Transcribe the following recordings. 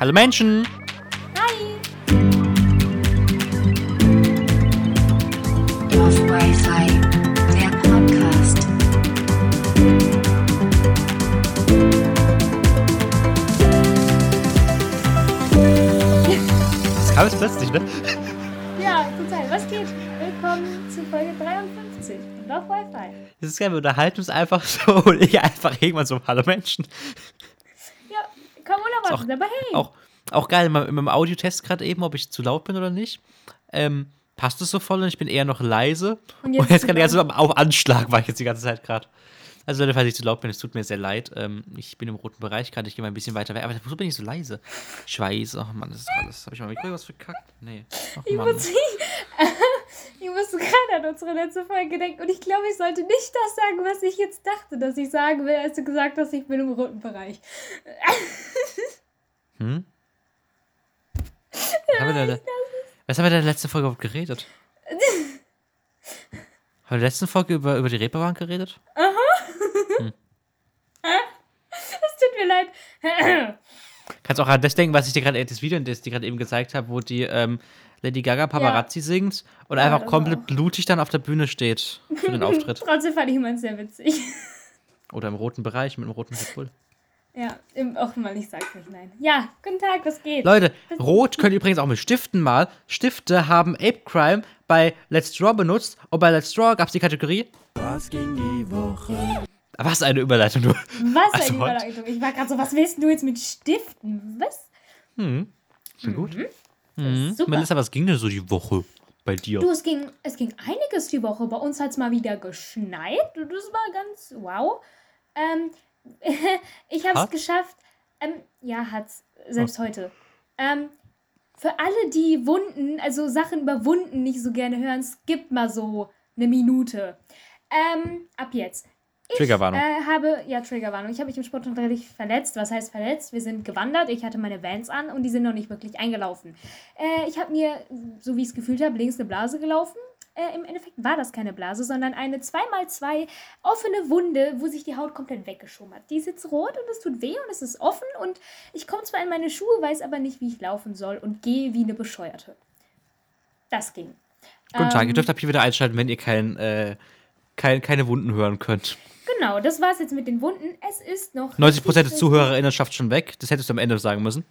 Hallo Menschen! Hi! Dorf Wi-Fi, der Podcast. Das kam jetzt plötzlich, ne? Ja, total. Was geht? Willkommen zu Folge 53 von Dorf Wi-Fi. Das ist geil, wir unterhalten uns einfach so und ich einfach irgendwann so, hallo Menschen. Kaum unerwartet, aber hey. Auch, auch geil, mit meinem Audiotest gerade eben, ob ich zu laut bin oder nicht. Ähm, passt es so voll und ich bin eher noch leise. Und Und jetzt jetzt, zu kann ich also laut. auf Anschlag, war ich jetzt die ganze Zeit gerade. Also Leute, falls ich zu laut bin, es tut mir sehr leid. Ähm, ich bin im roten Bereich gerade, ich gehe mal ein bisschen weiter weg. Aber wieso bin ich so leise? Scheiße, ach Mann, das ist alles. Habe ich mal Mikro was verkackt? Nee. Ach Ich muss, ich musste gerade an unsere letzte Folge denken und ich glaube, ich sollte nicht das sagen, was ich jetzt dachte, dass ich sagen will, als du gesagt hast, ich bin im roten Bereich. Hm? Was haben was haben wir in der letzten Folge überhaupt geredet? Haben wir in der letzten Folge über, über die Reeperbahn geredet? Es tut mir leid. Kannst auch an das denken, was ich dir gerade, das Video, das ich dir gerade eben gezeigt habe, wo die ähm, Lady Gaga Paparazzi singt und einfach das komplett auch. blutig dann auf der Bühne steht für den Auftritt. Trotzdem fand ich meins sehr witzig. Oder im roten Bereich mit dem roten Red. Ja, auch mal, ich sag's nicht, nein. Ja, guten Tag, was geht? Leute, Rot könnt ihr übrigens auch mit Stiften mal. Stifte haben Ape Crime bei Let's Draw benutzt und bei Let's Draw gab es die Kategorie. Was ging die Woche? Was eine Überleitung, du. Was Also eine? Überleitung. Ich war gerade so, was willst du jetzt mit Stiften? Was? Hm. Schon gut. Das Mhm. ist super. Melissa, was ging denn so die Woche bei dir? Du, es ging, es ging einiges die Woche. Bei uns hat es mal wieder geschneit. Das war ganz wow. Ähm, ich habe es geschafft. Ähm, ja, hat's. Selbst Oh. heute. Ähm, für alle, die Wunden, also Sachen über Wunden nicht so gerne hören, skippt mal so eine Minute. Ähm, ab jetzt. Triggerwarnung. Äh, habe, ja, Triggerwarnung. Ich habe mich im Sportunterricht verletzt. Was heißt verletzt? Wir sind gewandert. Ich hatte meine Vans an und die sind noch nicht wirklich eingelaufen. Äh, ich habe mir, so wie ich es gefühlt habe, links eine Blase gelaufen. Äh, Im Endeffekt war das keine Blase, sondern eine 2x2 offene Wunde, wo sich die Haut komplett weggeschoben hat. Die ist jetzt rot und es tut weh und es ist offen und ich komme zwar in meine Schuhe, weiß aber nicht, wie ich laufen soll und gehe wie eine Bescheuerte. Das ging. Guten Tag, ähm, ihr dürft ab hier wieder einschalten, wenn ihr kein, äh, kein, keine Wunden hören könnt. Genau, das war's jetzt mit den Wunden. Es ist noch. 90% der Zuhörerinnenschaft schon weg. Das hättest du am Ende sagen müssen.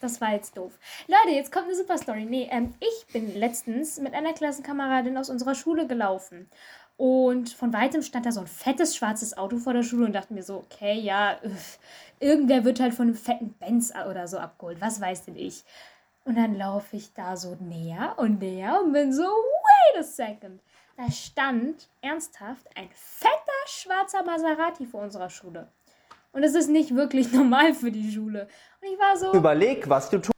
Das war jetzt doof. Leute, jetzt kommt eine super Story. Nee, ähm, ich bin letztens mit einer Klassenkameradin aus unserer Schule gelaufen. Und von weitem stand da so ein fettes schwarzes Auto vor der Schule und dachte mir so, okay, ja, üff, irgendwer wird halt von einem fetten Benz oder so abgeholt. Was weiß denn ich? Und dann laufe ich da so näher und näher und bin so, wait a second. Da stand ernsthaft ein fetter schwarzer Maserati vor unserer Schule. Und es ist nicht wirklich normal für die Schule. Und ich war so, Überleg, was du tust.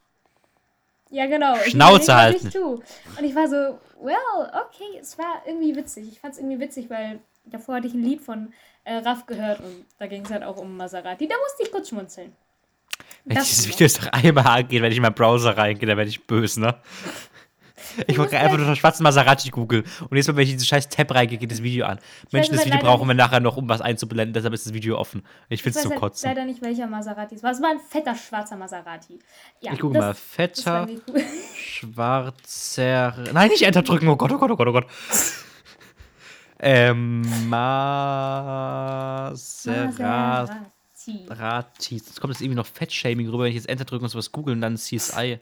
ja, genau. Ich Schnauze halten. Ich tu. Und ich war so, well, okay, es war irgendwie witzig. Ich fand es irgendwie witzig, weil davor hatte ich ein Lied von äh, Raff gehört und da ging es halt auch um Maserati. Da musste ich kurz schmunzeln. Wenn Das dieses noch. Video jetzt noch einmal angeht, wenn ich in meinen Browser reingehe, dann werde ich böse, ne? Ich wollte einfach nur den schwarzen Maserati googeln. Und jetzt, wenn ich diesen scheiß Tab reingehe, geht das Video an. Menschen, das Video brauchen wir nachher noch, um was einzublenden, deshalb ist das Video offen. Ich Ich find's weiß zum halt Kotzen. leider nicht, welcher Maserati es war. Es war ein fetter schwarzer Maserati. Ja, Ich gucke das- mal. das Fetter, schwarzer. Nein, nicht Enter drücken. Oh Gott, oh Gott, oh Gott, oh Gott. Ähm, Maserati. Maserati. Jetzt kommt jetzt irgendwie noch Fettshaming rüber, wenn ich jetzt Enter drücke und sowas google und dann CSI.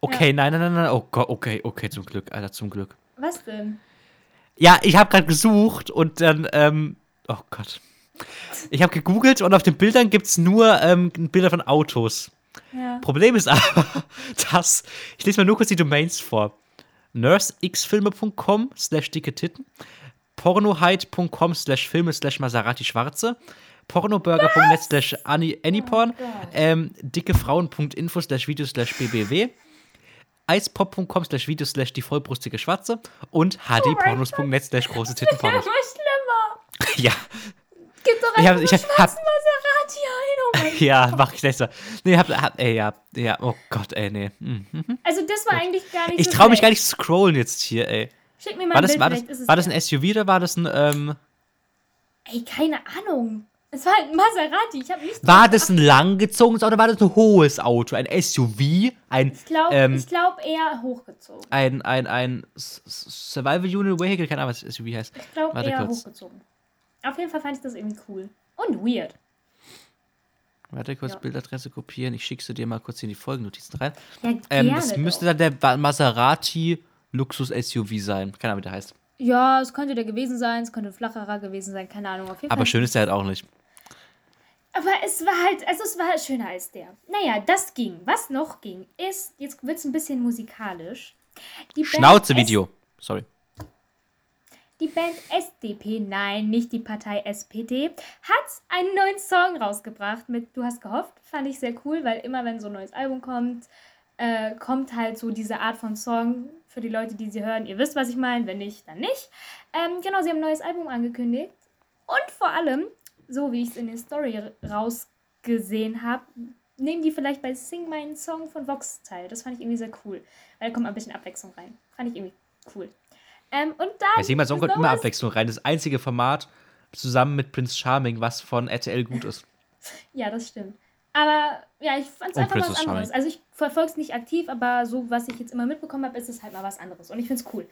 Okay, nein, nein, nein, nein. Oh Gott, okay, okay, zum Glück, Alter, zum Glück. Was denn? Ja, ich habe gerade gesucht und dann, ähm, oh Gott. Ich habe gegoogelt und auf den Bildern gibt es nur ähm, Bilder von Autos. Ja. Problem ist aber, dass, ich lese mal nur kurz die Domains vor. nursexfilme.com slash dicke Titten, pornohide.com slash filme slash Maserati Schwarze, pornoburger.net slash anyporn, Oh ähm, dickefrauen.info slash video slash bbw, eispop.com slash video slash die vollbrustige Schwarze und hdpornos.net slash große Das ist Tittenpornos. immer schlimmer. Ja, Gib doch Ich hab- einfach ich hab- Maserati ein. Oh ja, mach ich besser. Nee, hab, hab, ey, ja, ja, oh Gott, ey, nee. Hm. Also das war eigentlich gar nicht Ich so traue mich gar nicht zu scrollen jetzt hier, ey. Schick mir mal War ein das, Bild, war das, war das ja. ein SUV oder war das ein, ähm, Ey, keine Ahnung. Es war halt ein Maserati. Ich habe nicht. War das ein langgezogenes Auto oder war das ein hohes Auto? Ein SUV? Ein, Ich glaube ähm, ich glaub eher hochgezogen. ein, ein, ein Survival Unit Vehicle? Keine Ahnung, was SUV heißt. Ich glaube eher kurz. hochgezogen. Auf jeden Fall fand ich das irgendwie cool. Und weird. Warte kurz, Ja. Bildadresse kopieren. Ich schicke sie dir mal kurz in die Folgennotizen rein. Ja, Ähm, gerne das müsste doch. dann der Maserati Luxus SUV sein. Keine Ahnung, wie der heißt. Ja, es könnte der gewesen sein, es könnte ein flacherer gewesen sein, keine Ahnung. Auf jeden Aber Fall. schön ist der halt auch nicht. Aber es war halt, also es war schöner als der. Naja, das ging. Was noch ging, ist, jetzt wird es ein bisschen musikalisch. Die Schnauze-Video. Sorry. Die Band SDP, nein, nicht die Partei SPD, hat einen neuen Song rausgebracht mit Du hast gehofft. Fand ich sehr cool, weil immer wenn so ein neues Album kommt, äh, kommt halt so diese Art von Song für die Leute, die sie hören. Ihr wisst, was ich meine, wenn nicht, dann nicht. Ähm, genau, sie haben ein neues Album angekündigt. Und vor allem, so wie ich es in der Story rausgesehen habe, nehmen die vielleicht bei Sing meinen Song von Vox teil. Das fand ich irgendwie sehr cool, weil da kommt ein bisschen Abwechslung rein. Fand ich irgendwie cool. Ähm, und dann. Bei Sing Song kommt immer Abwechslung rein. Das einzige Format zusammen mit Prince Charming, was von RTL gut ist. Ja, das stimmt. Aber ja, ich fand es einfach mal was anderes. Charming. Also ich verfolge es nicht aktiv, aber so, was ich jetzt immer mitbekommen habe, ist es halt mal was anderes. Und ich finde es cool.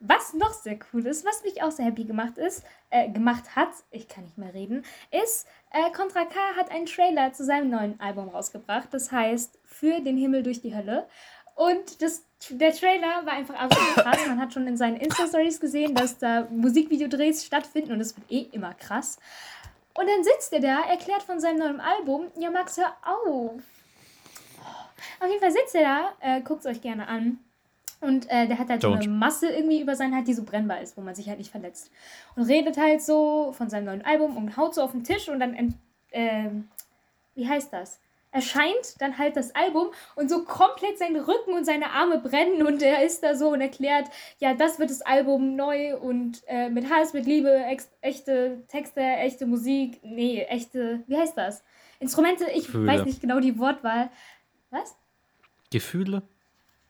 Was noch sehr cool ist, was mich auch sehr happy gemacht ist, äh, gemacht hat, ich kann nicht mehr reden, ist, äh, Contra K hat einen Trailer zu seinem neuen Album rausgebracht. Das heißt, für den Himmel durch die Hölle. Und das, der Trailer war einfach absolut krass. Man hat schon in seinen Insta-Stories gesehen, dass da Musikvideodrehs stattfinden und es wird eh immer krass. Und dann sitzt er da, erklärt von seinem neuen Album. Ja, Max, hör auf. Auf jeden Fall sitzt er da, äh, guckt es euch gerne an. Und äh, der hat halt so Don't. eine Masse irgendwie über seinen Hals, die so brennbar ist, wo man sich halt nicht verletzt. Und redet halt so von seinem neuen Album und haut so auf den Tisch und dann, ähm, wie heißt das? Erscheint dann halt das Album und so komplett sein Rücken und seine Arme brennen und er ist da so und erklärt, ja, das wird das Album neu und äh, mit Hass, mit Liebe, echte Texte, echte Musik, nee, echte, wie heißt das? Instrumente, ich Gefühle. weiß nicht genau die Wortwahl. Was? Gefühle?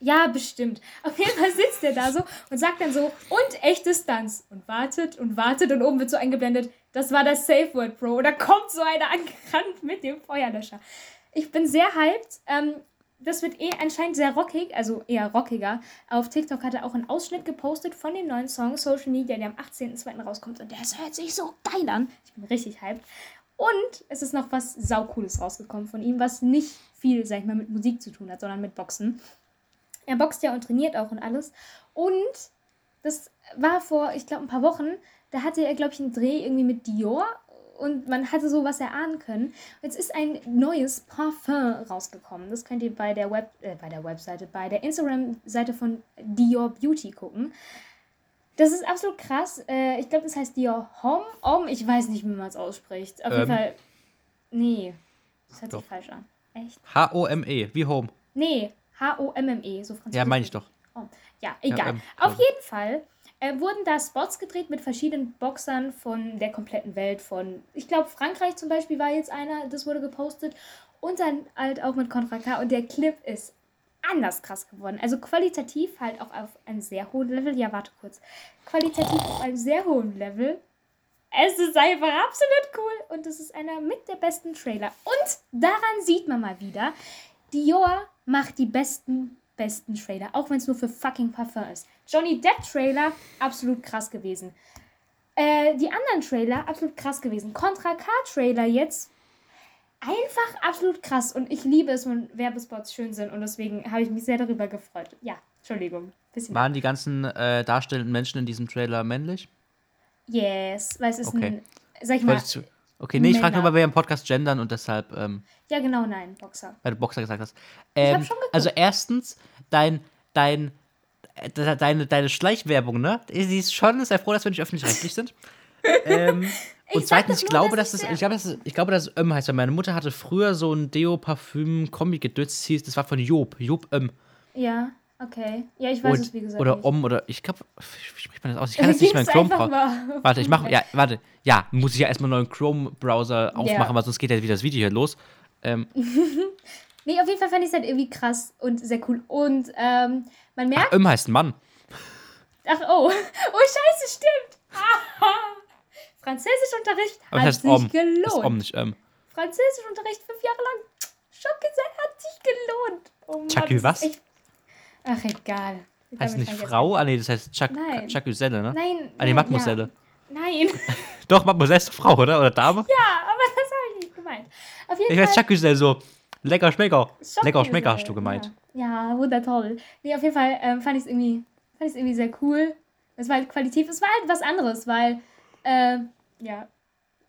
Ja, bestimmt. Auf jeden Fall sitzt er da so und sagt dann so, und echte Stunts. Und wartet und wartet und oben wird so eingeblendet, das war das Safe Word, Bro. Und da kommt so einer angerannt mit dem Feuerlöscher. Ich bin sehr hyped. Ähm, das wird eh anscheinend sehr rockig, also eher rockiger. Auf TikTok hat er auch einen Ausschnitt gepostet von dem neuen Song Social Media, der am 18.02. rauskommt. Und der hört sich so geil an. Ich bin richtig hyped. Und es ist noch was Saucooles rausgekommen von ihm, was nicht viel, sag ich mal, mit Musik zu tun hat, sondern mit Boxen. Er boxt ja und trainiert auch und alles. Und das war vor, ich glaube, ein paar Wochen, da hatte er, glaube ich, einen Dreh irgendwie mit Dior und man hatte so was erahnen können. Jetzt ist ein neues Parfum rausgekommen. Das könnt ihr bei der Web, äh, bei der Webseite, bei der Instagram-Seite von Dior Beauty gucken. Das ist absolut krass. Äh, ich glaube, das heißt Dior Homme. Homme, ich weiß nicht, wie man es ausspricht. Auf jeden Ähm. Fall. Nee, das hört Doch. sich falsch an. Echt? H-O-M-E, wie Home. Nee, H-O-M-M-E, so französisch. Ja, meine ich doch. Oh, ja, egal. ähm, Auf also. jeden Fall äh, wurden da Spots gedreht mit verschiedenen Boxern von der kompletten Welt. Von, ich glaube, Frankreich zum Beispiel war jetzt einer, das wurde gepostet. Und dann halt auch mit Contra K. Und der Clip ist anders krass geworden. Also qualitativ halt auch auf einem sehr hohen Level. Ja, warte kurz. Qualitativ auf einem sehr hohen Level. Es ist einfach absolut cool und es ist einer mit der besten Trailer. Und daran sieht man mal wieder, Dior macht die besten, besten Trailer, auch wenn es nur für fucking Parfum ist. Johnny Depp Trailer, absolut krass gewesen. Äh, die anderen Trailer, absolut krass gewesen. Contra K Trailer jetzt, einfach absolut krass. Und ich liebe es, wenn Werbespots schön sind und deswegen habe ich mich sehr darüber gefreut. Ja, Entschuldigung. Bisschen Waren die ganzen äh, darstellenden Menschen in diesem Trailer männlich? Yes, weil es ist Okay. ein, sag ich mal, Wolltest Okay, nee, ich frage nur, weil wir im Podcast gendern und deshalb, ähm, ja genau, nein, Boxer. weil du Boxer gesagt hast. hab Ähm, schon geguckt. also erstens, dein, dein, de- deine, deine Schleichwerbung, ne? Sie ist schon, sei froh, dass wir nicht öffentlich-rechtlich sind. ähm, und zweitens, ich glaube, dass dass ich das, ich glaube, dass, es- ich glaube, dass es Öm heißt, weil meine Mutter hatte früher so ein Deo-Parfüm-Kombi-Gedötz, hieß, das war von Job, Job Öm. Ja, okay. Ja, ich weiß Und- es wie gesagt oder nicht. Om oder ich glaube, wie spricht man das aus? Ich kann jetzt nicht Gib's meinen Chrome mal. Warte, ich mache ja, warte. Ja, muss ich ja erstmal einen neuen Chrome Browser aufmachen, weil sonst geht ja wieder das Video hier los. Ähm, Nee, auf jeden Fall fand ich es halt irgendwie krass und sehr cool. Und ähm, man merkt. Öm heißt ein Mann. Ach, oh. Oh, scheiße, stimmt. Französischunterricht Aber hat das heißt sich Om. Das ist gelohnt. Om, nicht ähm. Französischunterricht fünf Jahre lang. Schockgesell hat sich gelohnt. Oh Mann, das ist was? echt- Ach, egal. Heißt nicht Frau? Ah, nee, das heißt Chuck, Nein. Chacuselle, ne? Nein. Ah, nee, Mademoiselle. Ja. Nein. Doch, Mademoiselle ist Frau, oder? Oder Dame? Ja, aber das habe ich nicht gemeint. Auf jeden Ich Fall. weiß Chacuselle so. Lecker Schmecker. Lecker Schmecker hast du gemeint. Ja, ja wundertoll. Nee, auf jeden Fall ähm, fand ich es irgendwie, fand ich's irgendwie sehr cool. Es war halt qualitativ, es war halt was anderes, weil, äh, ja.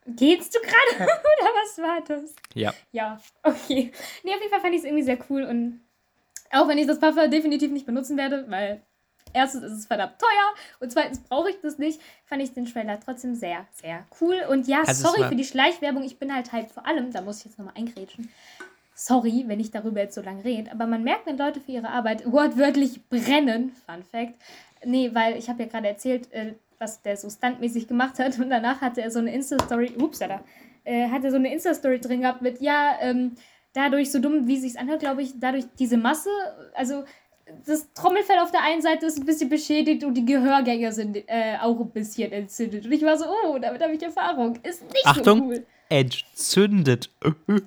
Geht's du gerade? Oder was war das? Ja. Ja, okay. Nee, auf jeden Fall fand ich es irgendwie sehr cool und auch wenn ich das Parfum definitiv nicht benutzen werde, weil erstens ist es verdammt teuer und zweitens brauche ich das nicht, fand ich den Trailer trotzdem sehr, sehr cool. Und ja, Also sorry für die Schleichwerbung, ich bin halt halt vor allem, da muss ich jetzt nochmal eingrätschen. Sorry, wenn ich darüber jetzt so lange rede, aber man merkt, wenn Leute für ihre Arbeit wortwörtlich brennen, Fun Fact. Nee, weil ich habe ja gerade erzählt, äh, was der so stuntmäßig gemacht hat und danach hatte er so eine Insta-Story, ups, da, äh, hatte so eine Insta-Story drin gehabt mit, ja, ähm, dadurch, so dumm wie sich's anhört, glaube ich, dadurch diese Masse, also das Trommelfell auf der einen Seite ist ein bisschen beschädigt und die Gehörgänge sind äh, auch ein bisschen entzündet. Und ich war so, oh, damit habe ich Erfahrung. Ist nicht Achtung. so cool. Entzündet.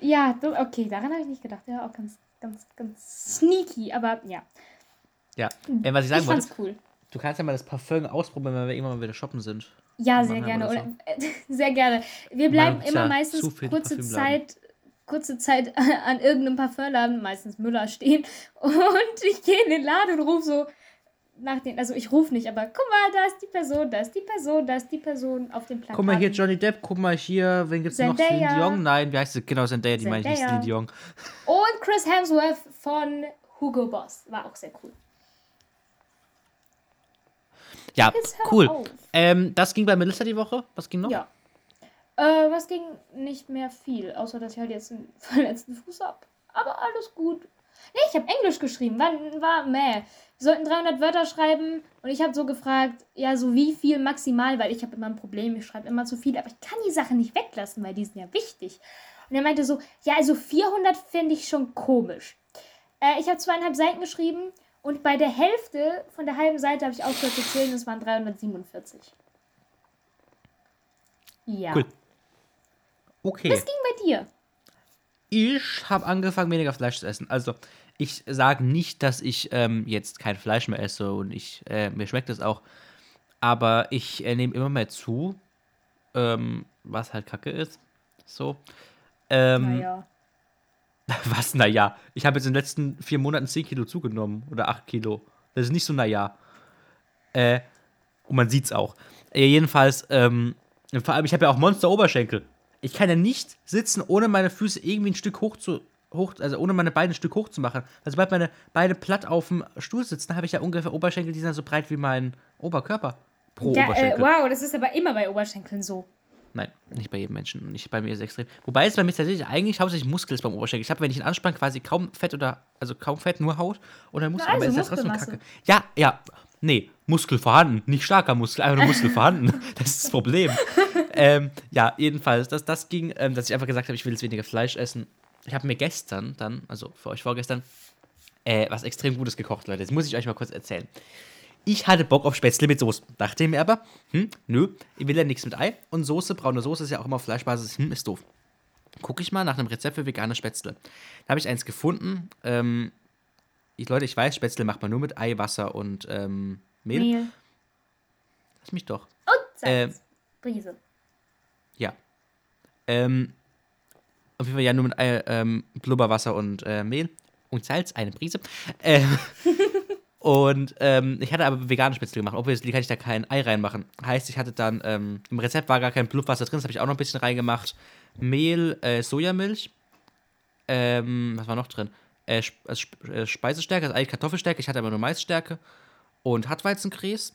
Ja, okay, daran habe ich nicht gedacht. Ja, auch ganz, ganz, ganz sneaky, aber ja. Ja. Äh, was ich sagen ich wollte, cool. du kannst ja mal das Parfum ausprobieren, wenn wir irgendwann mal wieder shoppen sind. Ja, sehr gerne. Oder, äh, sehr gerne. Wir bleiben immer meistens kurze. Zeit, kurze Zeit an irgendeinem Parfümladen, meistens Müller, stehen. Und ich gehe in den Laden und rufe so nach den, also ich rufe nicht, aber guck mal, da ist die Person, da ist die Person, da ist die Person auf dem Plakat. Guck mal hier, Johnny Depp, guck mal hier, wen gibt's noch? Zendaya. Celine Dion? Nein, wie heißt sie? Genau, Zendaya, die meine ich nicht. Celine Dion. Und Chris Hemsworth von Hugo Boss. War auch sehr cool. Ja, cool. Ähm, das ging bei Melissa die Woche. Was ging noch? Ja. Äh, was ging nicht mehr viel, außer dass ich halt jetzt einen verletzten Fuß hab. Aber alles gut. Nee, ich habe Englisch geschrieben. War, war meh. Wir sollten 300 Wörter schreiben und ich habe so gefragt, ja, so wie viel maximal, weil ich habe immer ein Problem, ich schreibe immer zu viel, aber ich kann die Sachen nicht weglassen, weil die sind ja wichtig. Und er meinte so, ja, also 400 finde ich schon komisch. Äh, ich habe zweieinhalb Seiten geschrieben und bei der Hälfte von der halben Seite habe ich aufgehört zu zählen, es waren 347. Ja. Cool. Okay. Was ging bei dir? Ich habe angefangen, weniger Fleisch zu essen. Also, ich sage nicht, dass ich ähm, jetzt kein Fleisch mehr esse und ich, äh, mir schmeckt es auch. Aber ich äh, nehme immer mehr zu, ähm, was halt kacke ist. So. Ähm, Naja. Was, naja? Ich habe jetzt in den letzten vier Monaten 10 Kilo zugenommen. Oder 8 Kilo. Das ist nicht so, naja. Äh, und man sieht's auch. Äh, jedenfalls, ähm, vor allem, ich habe ja auch Monster-Oberschenkel. Ich kann ja nicht sitzen, ohne meine Füße irgendwie ein Stück hoch zu. Hoch, also ohne meine Beine ein Stück hoch zu machen. Also sobald meine Beine platt auf dem Stuhl sitzen, habe ich ja ungefähr Oberschenkel, die sind so breit wie mein Oberkörper. Pro Ja, äh, Oberschenkel. wow, das ist aber immer bei Oberschenkeln so. Nein, nicht bei jedem Menschen. Nicht bei mir ist es extrem. Wobei es bei mir tatsächlich eigentlich hauptsächlich Muskel ist beim Oberschenkel. Ich habe, wenn ich ihn anspanne, quasi kaum Fett oder, also kaum Fett, nur Haut oder Muskel. Na, also aber ist ja trotzdem kacke. Ja, ja. Nee, Muskel vorhanden. Nicht starker Muskel, einfach nur Muskel vorhanden. Das ist das Problem. Ähm, ja, jedenfalls, das, das ging, ähm, dass ich einfach gesagt habe, ich will jetzt weniger Fleisch essen. Ich habe mir gestern dann, also für euch vorgestern, äh, was extrem Gutes gekocht, Leute. Das muss ich euch mal kurz erzählen. Ich hatte Bock auf Spätzle mit Soße. Dachte mir aber, hm, nö, ich will ja nichts mit Ei. Und Soße, braune Soße ist ja auch immer auf Fleischbasis, hm, ist doof. Gucke ich mal nach einem Rezept für vegane Spätzle. Da habe ich eins gefunden. Ähm, ich, Leute, ich weiß, Spätzle macht man nur mit Ei, Wasser und ähm, Mehl. Mehl. Lass mich doch. Und Salz. Ähm, Brise. Ähm, auf jeden Fall ja nur mit Ei, ähm, Blubberwasser und äh, Mehl und Salz, eine Prise. Ähm, und ähm, ich hatte aber vegane Spätzle gemacht. Obviously kann ich da kein Ei reinmachen. Heißt, ich hatte dann, ähm, im Rezept war gar kein Blubberwasser drin, das habe ich auch noch ein bisschen reingemacht. Mehl, äh, Sojamilch. Ähm, was war noch drin? Äh, Sp äh, äh, Speisestärke, also eigentlich Kartoffelstärke. Ich hatte aber nur Maisstärke. Und Hartweizengrieß.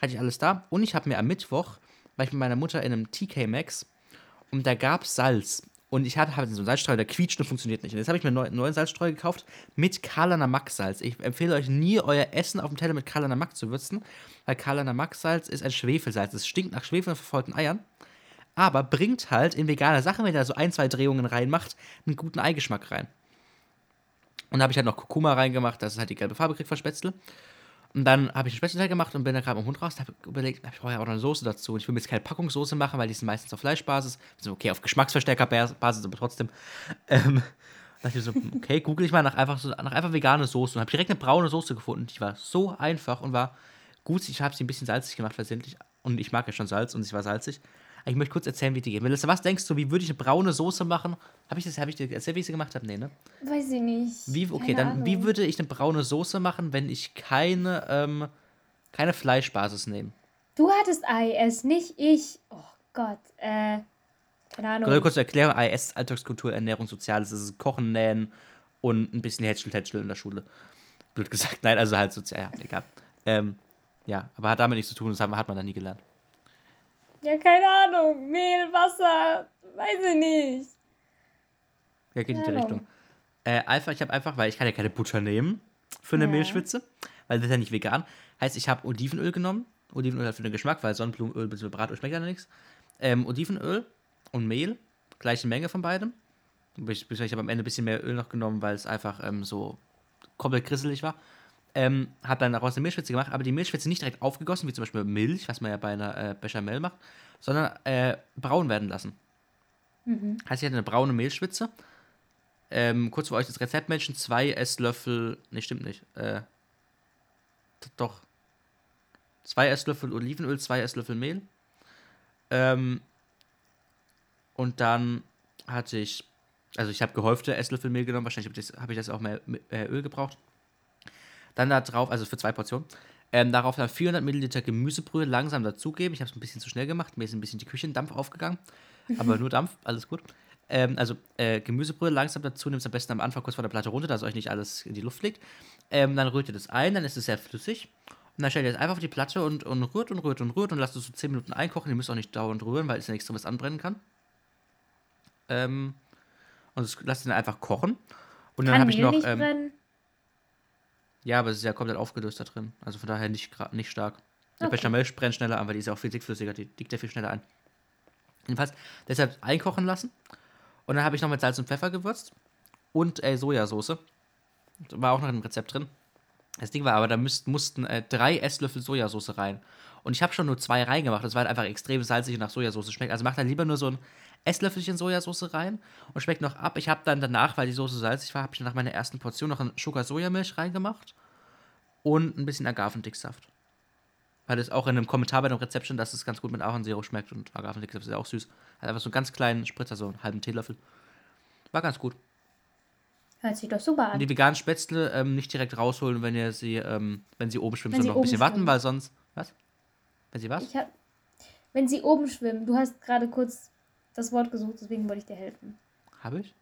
Hatte ich alles da. Und ich habe mir am Mittwoch, war ich mit meiner Mutter in einem TK Maxx und da gab es Salz. Und ich hatte hab so einen Salzstreuer, der quietscht und funktioniert nicht. Und jetzt habe ich mir einen neuen, Salzstreuer gekauft mit Kalana Max Salz. Ich empfehle euch nie, euer Essen auf dem Teller mit Kalana Max zu würzen, weil Kalana Max Salz ist ein Schwefelsalz. Es stinkt nach Schwefel und verfaulten Eiern. Aber bringt halt in vegane Sachen, wenn ihr da so ein, zwei Drehungen reinmacht, einen guten Eigeschmack rein. Und da habe ich halt noch Kurkuma reingemacht, dass es halt die gelbe Farbe kriegt von Spätzle. Und dann habe ich einen Spätzleteig gemacht und bin dann gerade mit dem Hund raus und habe überlegt, ich brauche ja auch noch eine Soße dazu. Und ich will mir jetzt keine Packungssoße machen, weil die sind meistens auf Fleischbasis. So, okay, auf Geschmacksverstärkerbasis, aber trotzdem. Ähm, dachte ich so, okay, google ich mal nach einfach, so, nach einfach vegane Soße und habe direkt eine braune Soße gefunden. Die war so einfach und war gut. Ich habe sie ein bisschen salzig gemacht, versehentlich. Und ich mag ja schon Salz und sie war salzig. Ich möchte kurz erzählen, wie die geht. Melissa, was denkst du, wie würde ich eine braune Soße machen? Habe ich das, habe ich dir erzählt, wie ich sie gemacht habe? Nee, ne? Weiß ich nicht. Wie, okay, Keine dann, wie Ahnung. würde ich eine braune Soße machen, wenn ich keine, ähm, keine Fleischbasis nehme? Du hattest AES, nicht ich. Oh Gott, äh, keine Ahnung. Soll ich kurz erklären? AS, Alltagskultur, Ernährung, Soziales. Das ist Kochen, Nähen und ein bisschen Hätschel-Tätschel in der Schule. Blöd gesagt. Nein, also halt sozial, ja, egal. Ähm, ja, aber hat damit nichts zu tun, das hat man da nie gelernt. Ja, keine Ahnung. Mehl, Wasser, weiß ich nicht. Ja, geht in die Richtung. Äh, einfach, ich habe einfach, weil ich kann ja keine Butter nehmen für eine Ja. Mehlschwitze, weil das ist ja nicht vegan. Heißt, ich habe Olivenöl genommen. Olivenöl hat für den Geschmack, weil Sonnenblumenöl bzw. Bratöl schmeckt ja nichts. Ähm, Olivenöl und Mehl, gleiche Menge von beidem. Ich, ich habe am Ende ein bisschen mehr Öl noch genommen, weil es einfach ähm, so komplett grisselig war. Ähm, habe dann daraus eine Mehlschwitze gemacht, aber die Mehlschwitze nicht direkt aufgegossen, wie zum Beispiel Milch, was man ja bei einer äh, Bechamel macht, sondern äh, braun werden lassen. Heißt, ich hatte eine braune Mehlschwitze. Ähm, kurz für euch das Rezept, Menschen, zwei Esslöffel, ne, stimmt nicht, äh, doch, zwei Esslöffel Olivenöl, zwei Esslöffel Mehl. Ähm, und dann hatte ich, also ich habe gehäufte Esslöffel Mehl genommen, wahrscheinlich habe ich, das- hab ich das auch mehr äh, Öl gebraucht. Dann da drauf, also für zwei Portionen, ähm, darauf dann 400 Milliliter Gemüsebrühe langsam dazugeben. Ich habe es ein bisschen zu schnell gemacht, mir ist ein bisschen die Küche in Dampf aufgegangen, aber nur Dampf, alles gut. Ähm, also äh, Gemüsebrühe langsam dazu, nimmt es am besten am Anfang kurz vor der Platte runter, dass euch nicht alles in die Luft fliegt. Ähm, dann rührt ihr das ein, dann ist es sehr flüssig. Und dann stellt ihr es einfach auf die Platte und, und rührt und rührt und rührt und lasst es so 10 Minuten einkochen. Ihr müsst auch nicht dauernd rühren, weil es ja extrem was anbrennen kann. Ähm, und das lasst dann einfach kochen. Und dann habe ich noch. nicht Ähm, brennen? Ja, aber es ist ja komplett aufgelöst da drin. Also von daher nicht, nicht stark. Okay. Bechamel brennt schneller an, weil die ist ja auch viel dickflüssiger. Die liegt ja viel schneller ein. Jedenfalls, deshalb einkochen lassen. Und dann habe ich noch mit Salz und Pfeffer gewürzt. Und äh, Sojasauce. War auch noch im Rezept drin. Das Ding war aber, da müsst, mussten äh, drei Esslöffel Sojasauce rein. Und ich habe schon nur zwei reingemacht. Das war halt einfach extrem salzig und nach Sojasauce schmeckt. Also macht dann lieber nur so ein Esslöffelchen Sojasauce rein und schmeckt noch ab. Ich habe dann danach, weil die Soße salzig war, habe ich nach meiner ersten Portion noch ein Sugar-Sojamilch reingemacht und ein bisschen Agavendicksaft. Weil es auch in einem Kommentar bei dem Rezept stand, dass es ganz gut mit Ahornsirup schmeckt und Agavendicksaft ist ja auch süß. Hat einfach so einen ganz kleinen Spritzer, so einen halben Teelöffel. War ganz gut. Hört sich doch super Und an. die veganen Spätzle ähm, nicht direkt rausholen, wenn ihr sie, ähm, wenn sie oben schwimmen, sondern noch ein bisschen oben warten, schwimmen. weil sonst. Was? Wenn sie was? Hab, wenn sie oben schwimmen, du hast gerade kurz das Wort gesucht, deswegen wollte ich dir helfen. Habe ich?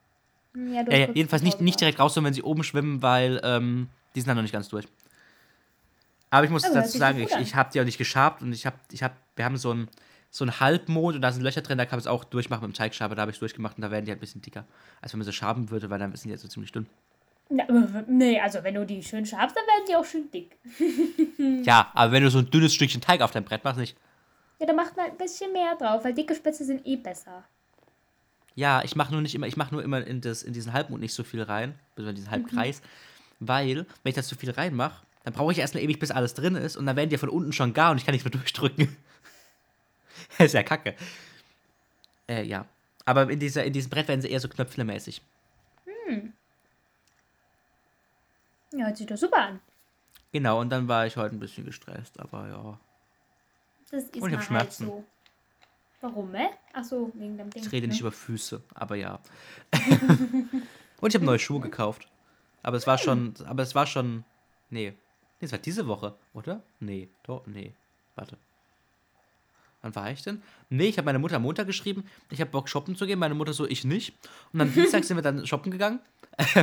Hm, Ja, du Ja, hast ja, jedenfalls nicht, nicht direkt rausholen, wenn sie oben schwimmen, weil ähm, die sind dann noch nicht ganz durch. Aber ich muss hört dazu sagen, ich, ich habe die auch nicht geschabt und ich habe, ich hab, wir haben so einen so einen Halbmond und da sind Löcher drin, da kann man es auch durchmachen mit dem Teigschaber, da habe ich es durchgemacht und da werden die halt ein bisschen dicker, als wenn man sie schaben würde, weil dann sind die jetzt so ziemlich dünn. Na, nee, also wenn du die schön schabst, dann werden die auch schön dick. Ja, aber wenn du so ein dünnes Stückchen Teig auf dein Brett machst, nicht. Ja, da macht man ein bisschen mehr drauf, weil dicke Spätzle sind eh besser. Ja, ich mache nur nicht immer, ich mache nur immer in, das, in diesen Halbmond nicht so viel rein, also in diesen Halbkreis, weil, wenn ich da zu viel reinmache, dann brauche ich erstmal ewig, bis alles drin ist und dann werden die von unten schon gar und ich kann nichts mehr durchdrücken. das ist ja kacke. Äh, ja. Aber in, dieser, in diesem Brett werden sie eher so knöpflemäßig. Ja, hört sich doch super an. Genau, und dann war ich heute ein bisschen gestresst, aber ja. Das ist Und ich mal hab halt Schmerzen. so. Warum, hä? Ach so, wegen dem Ding. Ich rede ne? nicht über Füße, aber ja. und ich habe neue Schuhe gekauft. Aber es war schon, aber es war schon, nee. Nee, es war diese Woche, oder? Nee, doch, nee. Warte. Wann war ich denn? Nee, ich habe meine Mutter am Montag geschrieben, ich habe Bock shoppen zu gehen. Meine Mutter so, ich nicht. Und am Dienstag sind wir dann shoppen gegangen.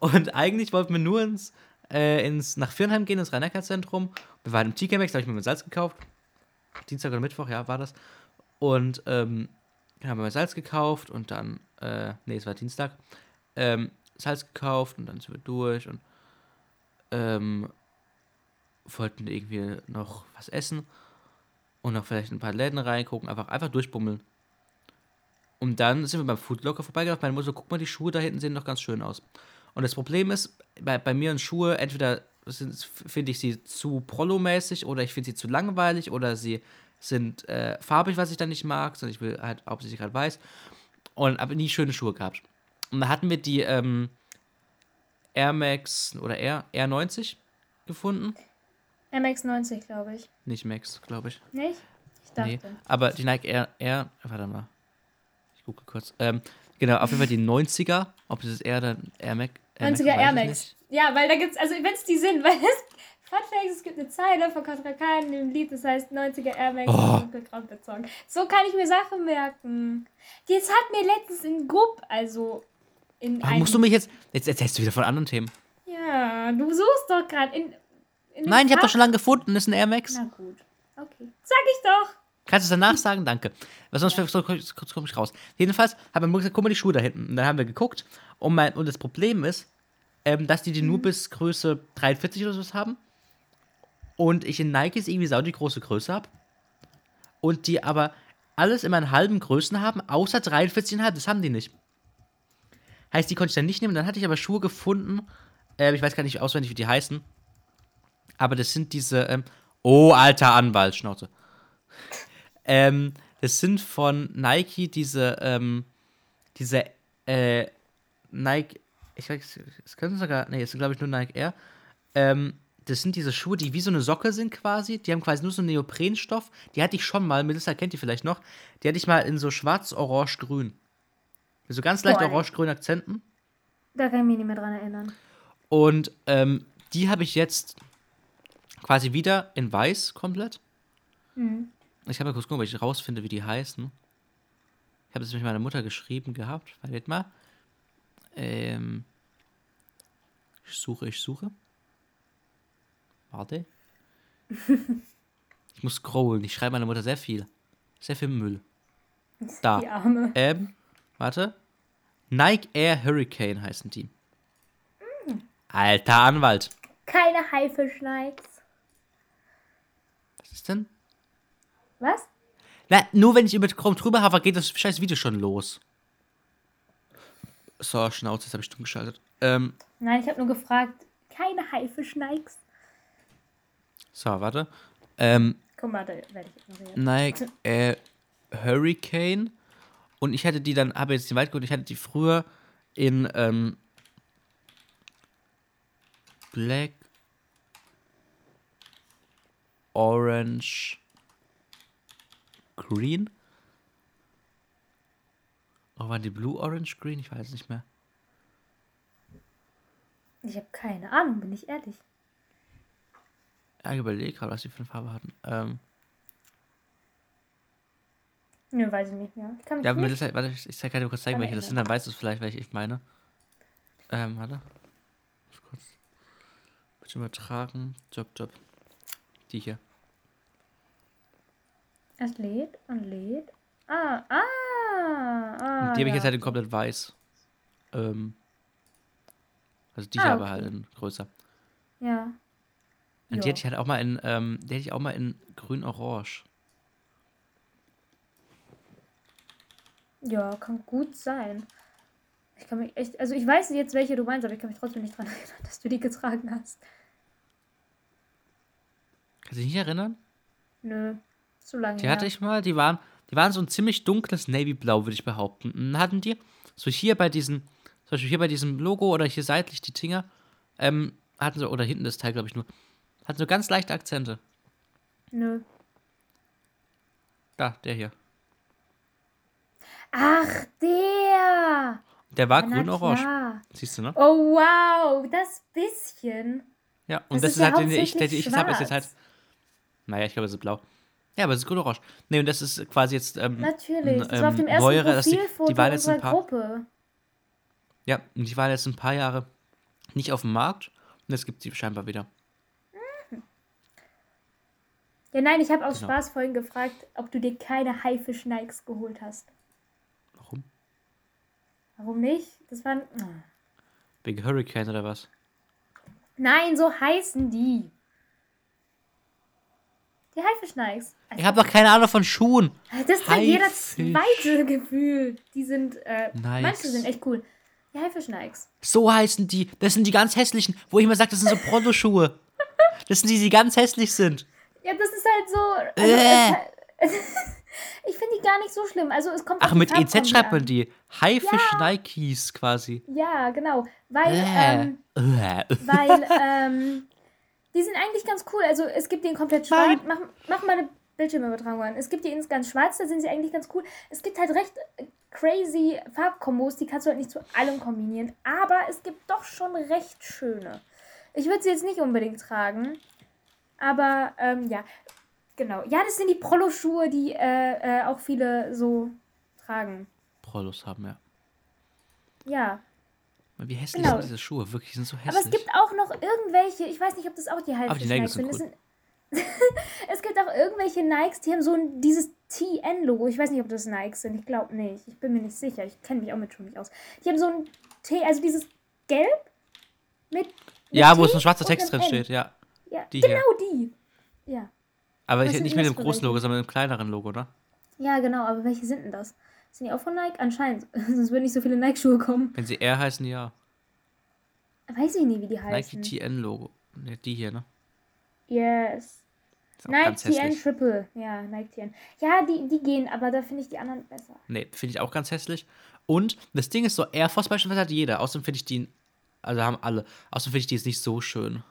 und eigentlich wollten wir nur ins, äh, ins nach Firnheim gehen, ins rhein zentrum Wir waren im TK Maxx, da habe ich mir mein Salz gekauft. Dienstag oder Mittwoch, ja, war das. Und ähm, haben wir Salz gekauft und dann, äh, nee, es war Dienstag, ähm, Salz gekauft und dann sind wir durch und ähm, wollten irgendwie noch was essen und noch vielleicht ein paar Läden reingucken, einfach, einfach durchbummeln. Und dann sind wir beim Foodlocker vorbeigelaufen. Meine Mutter guck mal, die Schuhe da hinten sehen doch ganz schön aus. Und das Problem ist, bei, bei mir und Schuhe, entweder finde ich sie zu prollo-mäßig oder ich finde sie zu langweilig oder sie sind äh, farbig, was ich dann nicht mag, sondern ich will halt hauptsächlich gerade weiß. Und habe nie schöne Schuhe gehabt. Und da hatten wir die ähm, Air Max oder Air, Air 90 gefunden. MX90, glaube ich. Nicht Max, glaube ich. Nicht? Ich dachte. Nee, aber die Nike Air, Air, warte mal. Ich gucke kurz. Ähm, genau, auf jeden Fall die 90er. Ob das ist Air oder Air Max? 90er Air Max. Ja, weil da gibt's, also wenn es die sind, weil es, Fun Fact, es gibt eine Zeile von Contra K in dem Lied, das heißt 90er Air Max Oh. Dunkelgraubezogen. So kann ich mir Sachen merken. Jetzt hat mir letztens in Grupp, also in einem- musst du mich jetzt. Jetzt erzählst du wieder von anderen Themen. Ja, du suchst doch gerade in, in Nein, ich habe doch schon lange gefunden. Das ist ein Air Max. Na gut. Okay. Sag ich doch. Kannst du es danach sagen? Danke. Weil sonst kurz komme ich raus. Jedenfalls haben wir gesagt, guck mal die Schuhe da hinten. Und dann haben wir geguckt. Und, mein, und das Problem ist, ähm, dass die die nur bis Größe 43 oder sowas haben. Und ich in Nikes irgendwie sau die große Größe habe. Und die aber alles immer in halben Größen haben, außer 43,5. Das haben die nicht. Heißt, die konnte ich dann nicht nehmen. Dann hatte ich aber Schuhe gefunden. Äh, ich weiß gar nicht auswendig, wie die heißen. Aber das sind diese. Ähm, oh, alter Anwalt, Schnauze. Ähm, das sind von Nike diese, ähm, diese, äh, Nike, ich weiß, es können sogar, nee, es sind glaube ich nur Nike Air. Ähm, das sind diese Schuhe, die wie so eine Socke sind quasi. Die haben quasi nur so einen Neoprenstoff. Die hatte ich schon mal, Melissa kennt die vielleicht noch. Die hatte ich mal in so schwarz, orange, grün. Mit so ganz leicht orange-grünen Akzenten. Da kann ich mich nicht mehr dran erinnern. Und ähm, die habe ich jetzt quasi wieder in weiß komplett. Mhm. Ich habe mal kurz gucken, ob ich rausfinde, wie die heißen. Ich habe es mit meiner Mutter geschrieben gehabt. Wartet mal. Ähm, ich suche, ich suche. Warte. Ich muss scrollen. Ich schreibe meiner Mutter sehr viel. Sehr viel Müll. Da. Die Arme. Ähm, warte. Nike Air Hurricane heißen die. Alter Anwalt. Keine Haifisch-Nikes. Was ist denn? Was? Na, nur wenn ich über Chrome drüber habe, geht das scheiß Video schon los. So, Schnauze, jetzt habe ich stumm geschaltet. Ähm, Nein, ich habe nur gefragt. Keine Haifisch-Nikes. so, warte. Ähm, mal, da werde ich ignorieren. Nike Air Hurricane. Und ich hatte die dann, habe jetzt die weit geholt, ich hatte die früher in ähm, Black, Orange, Green. Oder waren die Blue, Orange, Green? Ich weiß nicht mehr. Ich habe keine Ahnung, bin ich ehrlich. Ja, ich überlege gerade, was die für eine Farbe hatten. Ähm, Nö, weiß ich nicht mehr. Ich kann mich ja, nicht. Melissa, warte, ich, ich kann dir kurz zeigen, welche das sind, dann weißt du es vielleicht, welche ich meine. Ähm, warte. Muss Kurz. Bitte übertragen. Job, Job. Die hier. Es lädt und lädt. Ah, ah, ah. die habe ich jetzt halt in komplett weiß. Ähm, also die Ah, hier aber okay. halt in größer. Ja. Und die Ja. hätte ich halt auch mal in, ähm, die hätte ich auch mal in grün-orange. Ja, kann gut sein. Ich kann mich echt, also ich weiß jetzt, welche du meinst, aber ich kann mich trotzdem nicht dran erinnern, dass du die getragen hast. Kannst du dich nicht erinnern? Nö, zu lange Die her. hatte ich mal, die waren, die waren so ein ziemlich dunkles Navyblau, würde ich behaupten. Und dann hatten die, so hier bei diesen, zum Beispiel hier bei diesem Logo oder hier seitlich die Tinger, ähm, hatten so, oder hinten das Teil, glaube ich nur, hatten so ganz leichte Akzente. Nö. Da, der hier. Ach, der! Der war grün-orange. Siehst du, ne? Oh, wow, das bisschen. Ja, und Das das, ist ist, ja halt, den ich, hauptsächlich ich habe, ist jetzt halt. Naja, ich glaube, es ist blau. Ja, aber es ist grün-orange. Nee, und das ist quasi jetzt. Ähm, Natürlich, das war auf dem ähm, ersten neuere, dass die, Profilfoto die waren jetzt ein paar. Gruppe. Ja, und die waren jetzt ein paar Jahre nicht auf dem Markt. Und jetzt gibt es die scheinbar wieder. Ja, nein, ich habe aus Genau. Spaß vorhin gefragt, ob du dir keine Haifisch-Nikes geholt hast. Warum? Warum nicht? Das waren. Ah. Wegen Hurricane oder was? Nein, so heißen die. Die Haifisch-Nikes. Ich habe doch keine Ahnung von Schuhen. Das trägt jeder Haifisch. zweite gefühlt. Die sind, äh, Nice. manche sind echt cool. Die Haifisch-Nikes. So heißen die. Das sind die ganz hässlichen, wo ich immer sage, das sind so Protoschuhe. Das sind die, die ganz hässlich sind. Ja, das ist halt so. Also Äh. es, ich finde die gar nicht so schlimm. Also es kommt Ach, mit EZ schreibt an. man die. Haifisch Nikes quasi. Ja, genau. Weil, Äh. ähm, Äh. weil, ähm, die sind eigentlich ganz cool. Also es gibt die in komplett schwarz. Mach, mach mal eine Bildschirmübertragung an. Es gibt die in ganz schwarz, da sind sie eigentlich ganz cool. Es gibt halt recht äh, crazy Farbkombos, die kannst du halt nicht zu allem kombinieren. Aber es gibt doch schon recht schöne. Ich würde sie jetzt nicht unbedingt tragen. Aber, ähm, ja. Genau. Ja, das sind die Prolo-Schuhe, die äh, äh, auch viele so tragen. Prolos haben, ja. Ja. Wie hässlich Genau. sind diese Schuhe? Wirklich, die sind so hässlich. Aber es gibt auch noch irgendwelche, ich weiß nicht, ob das auch die Haifisch-Nikes sind sind es gibt auch irgendwelche Nikes, die haben so ein, dieses TN-Logo. Ich weiß nicht, ob das Nikes sind. Ich glaube nicht. Ich bin mir nicht sicher. Ich kenne mich auch mit Schuhen nicht aus. Die haben so ein T, also dieses Gelb mit. mit ja, wo T es ein schwarzer Text drin N. steht, ja. Ja, Die hier. genau die. Ja. Aber ich, nicht mit dem großen? Logo, sondern mit dem kleineren Logo, ne? Ja, genau. Aber welche sind denn das? Sind die auch von Nike? Anscheinend. Sonst würden nicht so viele Nike-Schuhe kommen. Wenn sie R heißen, ja. Weiß ich nicht, wie die heißen. Nike TN Logo. Ne, die hier, ne? Yes. Nike TN. Triple. Ja, Nike TN. Ja, die, die gehen, aber da finde ich die anderen besser. Nee, finde ich auch ganz hässlich. Und das Ding ist so, Air Force beispielsweise hat jeder. Außerdem finde ich die, also haben alle. Außerdem finde ich die jetzt nicht so schön.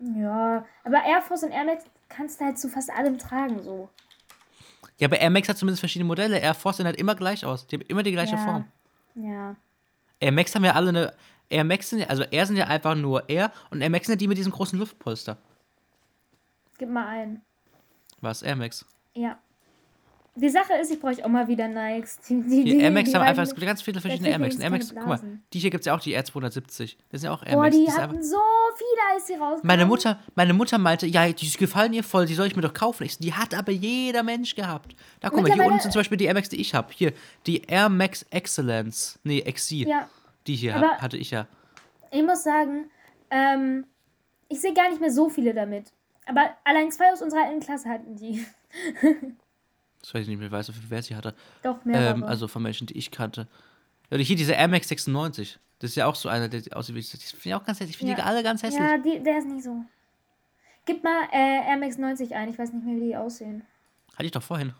Ja, aber Air Force und Air Max kannst du halt zu fast allem tragen, so. Ja, aber Air Max hat zumindest verschiedene Modelle. Air Force sehen halt immer gleich aus. Die haben immer die gleiche ja. Form. Ja. Air Max haben ja alle eine. Air Max sind ja, also Air sind ja einfach nur Air und Air Max sind ja die mit diesem großen Luftpolster. Gib mal ein. Was? Air Max. Ja. Die Sache ist, ich brauche auch mal wieder Nikes. Die, die, Die Air Max die haben einfach, es gibt ganz viele verschiedene Air Max. Air Max, guck mal, die hier gibt es ja auch, die R270. Das sind ja auch Air Boah, Max. die Das ist einfach- hatten so viele, als sie rauskamen. Meine Mutter, meine Mutter meinte, ja, die gefallen ihr voll, die soll ich mir doch kaufen. Ich die hat aber jeder Mensch gehabt. Da guck mal, hier unten sind zum Beispiel die Air Max, die ich habe. Hier, die Air Max Excellence. Nee, XC. Ja, Die hier Aber- hatte ich ja. ich muss sagen, ähm, ich sehe gar nicht mehr so viele damit. Aber allein zwei aus unserer alten Klasse hatten die. Das weiß ich nicht mehr, weiß, wer sie hatte. Doch, mehrere. Ähm, also von Menschen, die ich kannte. Und hier diese Air Max 96. Das ist ja auch so einer, der aussieht wie. Die finde ich auch ganz hässlich. Ich finde die Ja. alle ganz hässlich. Ja, die, der ist nicht so. Gib mal äh, Air Max 90 ein, ich weiß nicht mehr, wie die aussehen. Hatte ich doch vorhin.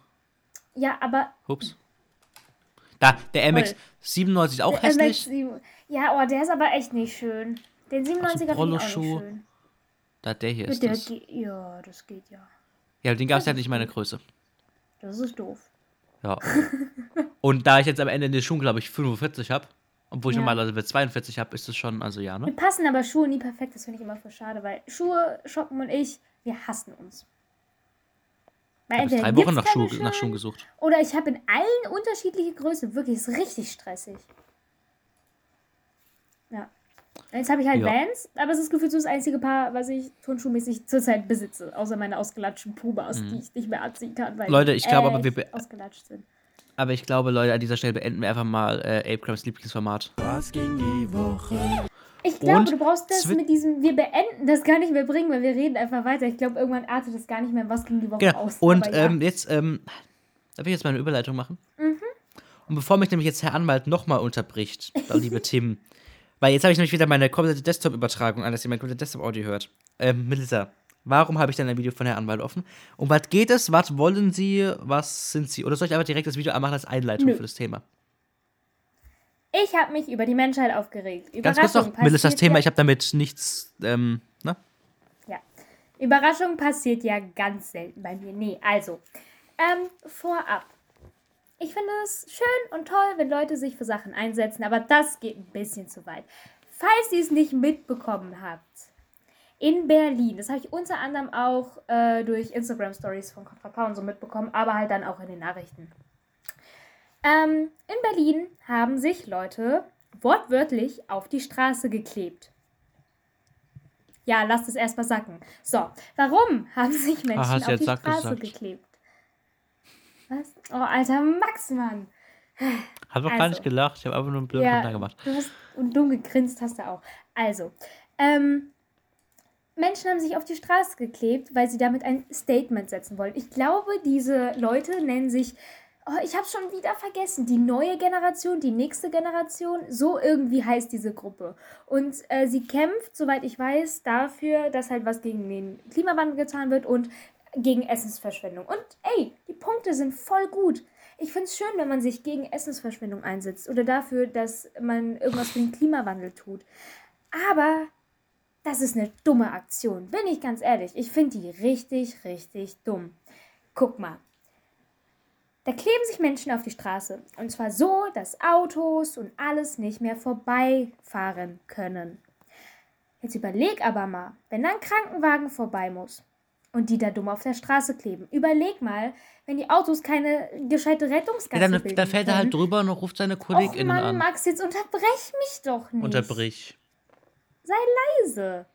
Ja, aber Hups. Da, der Air Max Voll. 97 ist auch Der hässlich. 7 ja, oh, der ist aber echt nicht schön. Den 97er finde ich auch nicht schön. Da, der hier Mit ist der das. ja, das geht ja. Ja, den gab es ja nicht meine. Größe. Das ist doof. Ja. Und da ich jetzt am Ende in der Schuhe, glaube ich, 45 habe, obwohl ich Ja. normalerweise 42 habe, ist es schon, also ja, Wir ne? passen aber Schuhe nie perfekt, das finde ich immer voll schade, weil Schuhe, Shoppen und ich, wir hassen uns. Weil Ich habe drei Wochen nach, Schuhe, nach Schuhen gesucht. Oder ich habe in allen unterschiedliche Größen. Wirklich, ist richtig stressig. Ja. Jetzt habe ich halt Ja. Vans, aber es ist gefühlt so das einzige Paar, was ich turnschuhmäßig zurzeit besitze. Außer meine ausgelatschten Pumas, die ich nicht mehr anziehen kann, weil Mhm. Leute, die ich glaube aber, echt wir ausgelatscht sind. Aber ich glaube, Leute, an dieser Stelle beenden wir einfach mal äh, Ape Crams Lieblingsformat. Was ging die Woche? Ich glaube, Und du brauchst das mit diesem, wir beenden das gar nicht mehr bringen, weil wir reden einfach weiter. Ich glaube, irgendwann artet das gar nicht mehr, was ging die Woche Genau. aus. Und Aber ja. ähm, jetzt, ähm, darf ich jetzt mal eine Überleitung machen? Mhm. Und bevor mich nämlich jetzt Herr Anwalt nochmal unterbricht, liebe Tim, weil jetzt habe ich nämlich wieder meine komplette Desktop-Übertragung an, dass ihr mein komplettes Desktop-Audio hört. Ähm, Melissa, warum habe ich denn ein Video von Herrn Anwalt offen? Um was geht es? Was wollen Sie? Was sind Sie? Oder soll ich einfach direkt das Video anmachen als Einleitung Nö. für das Thema? ich habe mich über die Menschheit aufgeregt. Ganz kurz noch, Melissas passiert Thema, ja- ich habe damit nichts, ähm, ne? Ja. Überraschung passiert ja ganz selten bei mir. Nee, also, ähm, vorab. Ich finde es schön und toll, wenn Leute sich für Sachen einsetzen, aber das geht ein bisschen zu weit. Falls ihr es nicht mitbekommen habt, in Berlin, das habe ich unter anderem auch äh, durch Instagram Stories von Kontra und so mitbekommen, aber halt dann auch in den Nachrichten. Ähm, in Berlin haben sich Leute wortwörtlich auf die Straße geklebt. Ja, lasst es erstmal sacken. So, warum haben sich Menschen hast auf die Straße gesagt. geklebt? Was? Oh, alter Max, Mann. Hab doch gar Also. nicht gelacht, ich habe einfach nur einen blöden Kommentar gemacht. Du hast, und dumm gegrinst hast du auch. Also, ähm, Menschen haben sich auf die Straße geklebt, weil sie damit ein Statement setzen wollen. Ich glaube, diese Leute nennen sich Oh, ich habe schon wieder vergessen. Die neue Generation, die nächste Generation, so irgendwie heißt diese Gruppe. Und äh, sie kämpft, soweit ich weiß, dafür, dass halt was gegen den Klimawandel getan wird und gegen Essensverschwendung. Und ey, die Punkte sind voll gut. Ich finde es schön, wenn man sich gegen Essensverschwendung einsetzt oder dafür, dass man irgendwas für den Klimawandel tut. Aber das ist eine dumme Aktion, bin ich ganz ehrlich. Ich finde die richtig, richtig dumm. Guck mal. Da kleben sich Menschen auf die Straße. Und zwar so, dass Autos und alles nicht mehr vorbeifahren können. Jetzt überleg aber mal, wenn da ein Krankenwagen vorbei muss und die da dumm auf der Straße kleben. Überleg mal, wenn die Autos keine gescheite Rettungsgasse Ja, dann, bilden dann fällt er halt drüber und ruft seine Och KollegInnen Mann, an. Max, jetzt unterbrech mich doch nicht. Unterbrich. Sei leise.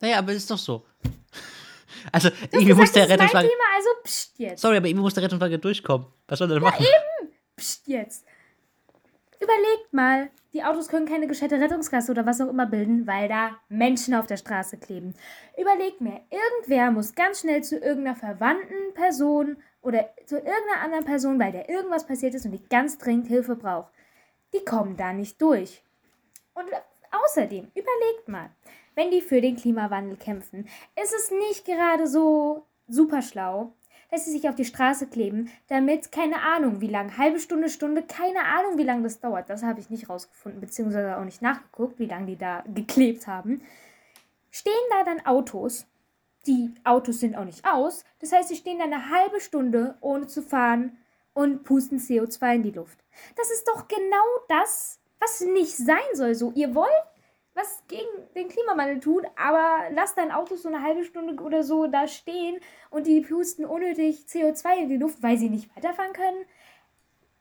Naja, aber ist doch so. Also, Du irgendwie muss der Rettungswagen. Thema, also pst jetzt. Sorry, aber irgendwie muss der Rettungswagen durchkommen. Was soll er denn machen? Psst jetzt. Überlegt mal, die Autos können keine gescheite Rettungsgasse oder was auch immer bilden, weil da Menschen auf der Straße kleben. Überlegt mir, irgendwer muss ganz schnell zu irgendeiner verwandten Person oder zu irgendeiner anderen Person, weil der irgendwas passiert ist und die ganz dringend Hilfe braucht. Die kommen da nicht durch. Und außerdem, überlegt mal, wenn die für den Klimawandel kämpfen, ist es nicht gerade so super schlau, dass sie sich auf die Straße kleben, damit, keine Ahnung wie lang, halbe Stunde, Stunde, keine Ahnung wie lange das dauert. Das habe ich nicht rausgefunden, beziehungsweise auch nicht nachgeguckt, wie lange die da geklebt haben. Stehen da dann Autos, die Autos sind auch nicht aus, das heißt, sie stehen da eine halbe Stunde ohne zu fahren und pusten CO2 in die Luft. Das ist doch genau das, was nicht sein soll. So, ihr wollt was gegen den Klimawandel tun, aber lasst dein Auto so eine halbe Stunde oder so da stehen und die pusten unnötig CO2 in die Luft, weil sie nicht weiterfahren können.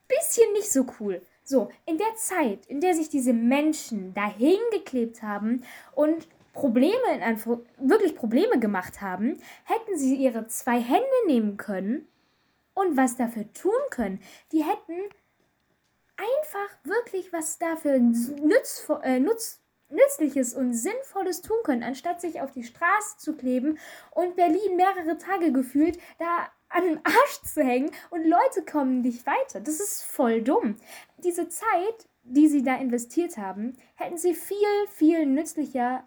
Bisschen nicht so cool. So, in der Zeit, in der sich diese Menschen dahin geklebt haben und Probleme in Anführ wirklich Probleme gemacht haben, hätten sie ihre zwei Hände nehmen können und was dafür tun können. Die hätten einfach wirklich was dafür nütz, äh, nutz, Nützliches und Sinnvolles tun können, anstatt sich auf die Straße zu kleben und Berlin mehrere Tage gefühlt da an den Arsch zu hängen und Leute kommen nicht weiter. Das ist voll dumm. Diese Zeit, die sie da investiert haben, hätten sie viel, viel nützlicher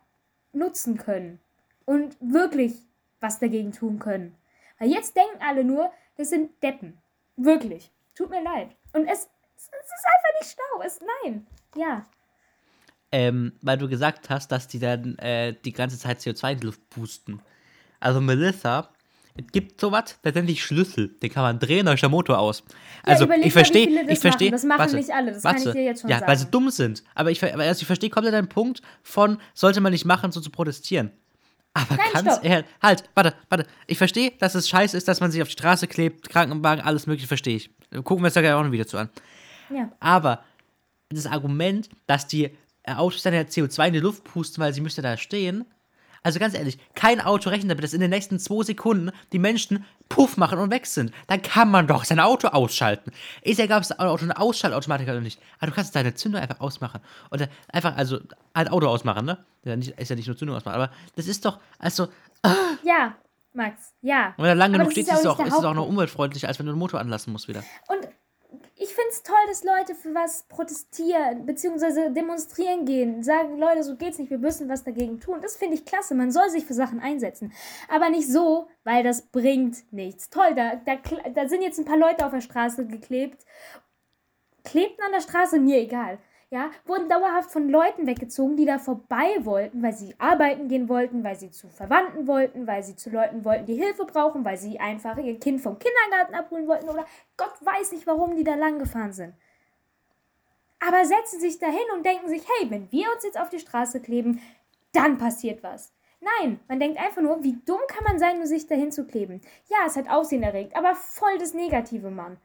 nutzen können und wirklich was dagegen tun können. Weil jetzt denken alle nur, das sind Deppen. Wirklich. Tut mir leid. Und es, es ist einfach nicht schlau. Es, nein. Ja. Ähm, weil du gesagt hast, dass die dann äh, die ganze Zeit CO2 in die Luft pusten. Also Melissa, es gibt sowas, das nennt sich Schlüssel. Den kann man drehen, dann ist der Motor aus. Also überleg ich verstehe, ich verstehe. machen. Das machen warte, nicht alle, das kann warte, ich dir jetzt schon ja, weil sie sagen. dumm sind. Aber ich, also ich verstehe komplett deinen Punkt von, sollte man nicht machen, so zu protestieren. Aber Nein, ganz stopp. ehrlich, halt, warte, warte. Ich verstehe, dass es scheiße ist, dass man sich auf die Straße klebt, Krankenwagen, alles mögliche, verstehe ich. Gucken wir uns da gleich auch noch wieder zu an. Ja. Aber das Argument, dass die Autos dann ja CO2 in die Luft pusten, weil sie müsste da stehen. Also ganz ehrlich, kein Auto rechnet damit, dass in den nächsten zwei Sekunden die Menschen Puff machen und weg sind. Dann kann man doch sein Auto ausschalten. Ist ja, gab es Auto eine Ausschaltautomatik oder nicht. Aber du kannst deine Zündung einfach ausmachen. Oder einfach, also, ein Auto ausmachen, ne? Ist ja nicht, ist ja nicht nur Zündung ausmachen. Aber das ist doch, also, Ja, Max. Ja. wenn er lang Aber genug steht, ist es auch ist auch noch umweltfreundlicher, als wenn du den Motor anlassen musst wieder. Und toll, dass Leute für was protestieren, beziehungsweise demonstrieren gehen, sagen, Leute, so geht's nicht, wir müssen was dagegen tun. Das finde ich klasse. Man soll sich für Sachen einsetzen. Aber nicht so, weil das bringt nichts. Toll, da, da, da sind jetzt ein paar Leute auf der Straße geklebt. Klebten an der Straße, mir egal. Ja, wurden dauerhaft von Leuten weggezogen, die da vorbei wollten, weil sie arbeiten gehen wollten, weil sie zu Verwandten wollten, weil sie zu Leuten wollten, die Hilfe brauchen, weil sie einfach ihr Kind vom Kindergarten abholen wollten oder Gott weiß nicht, warum die da lang gefahren sind. Aber setzen sich dahin und denken sich, hey, wenn wir uns jetzt auf die Straße kleben, dann passiert was. Nein, man denkt einfach nur, wie dumm kann man sein, nur sich dahin zu kleben. Ja, es hat Aufsehen erregt, aber voll das Negative, Mann.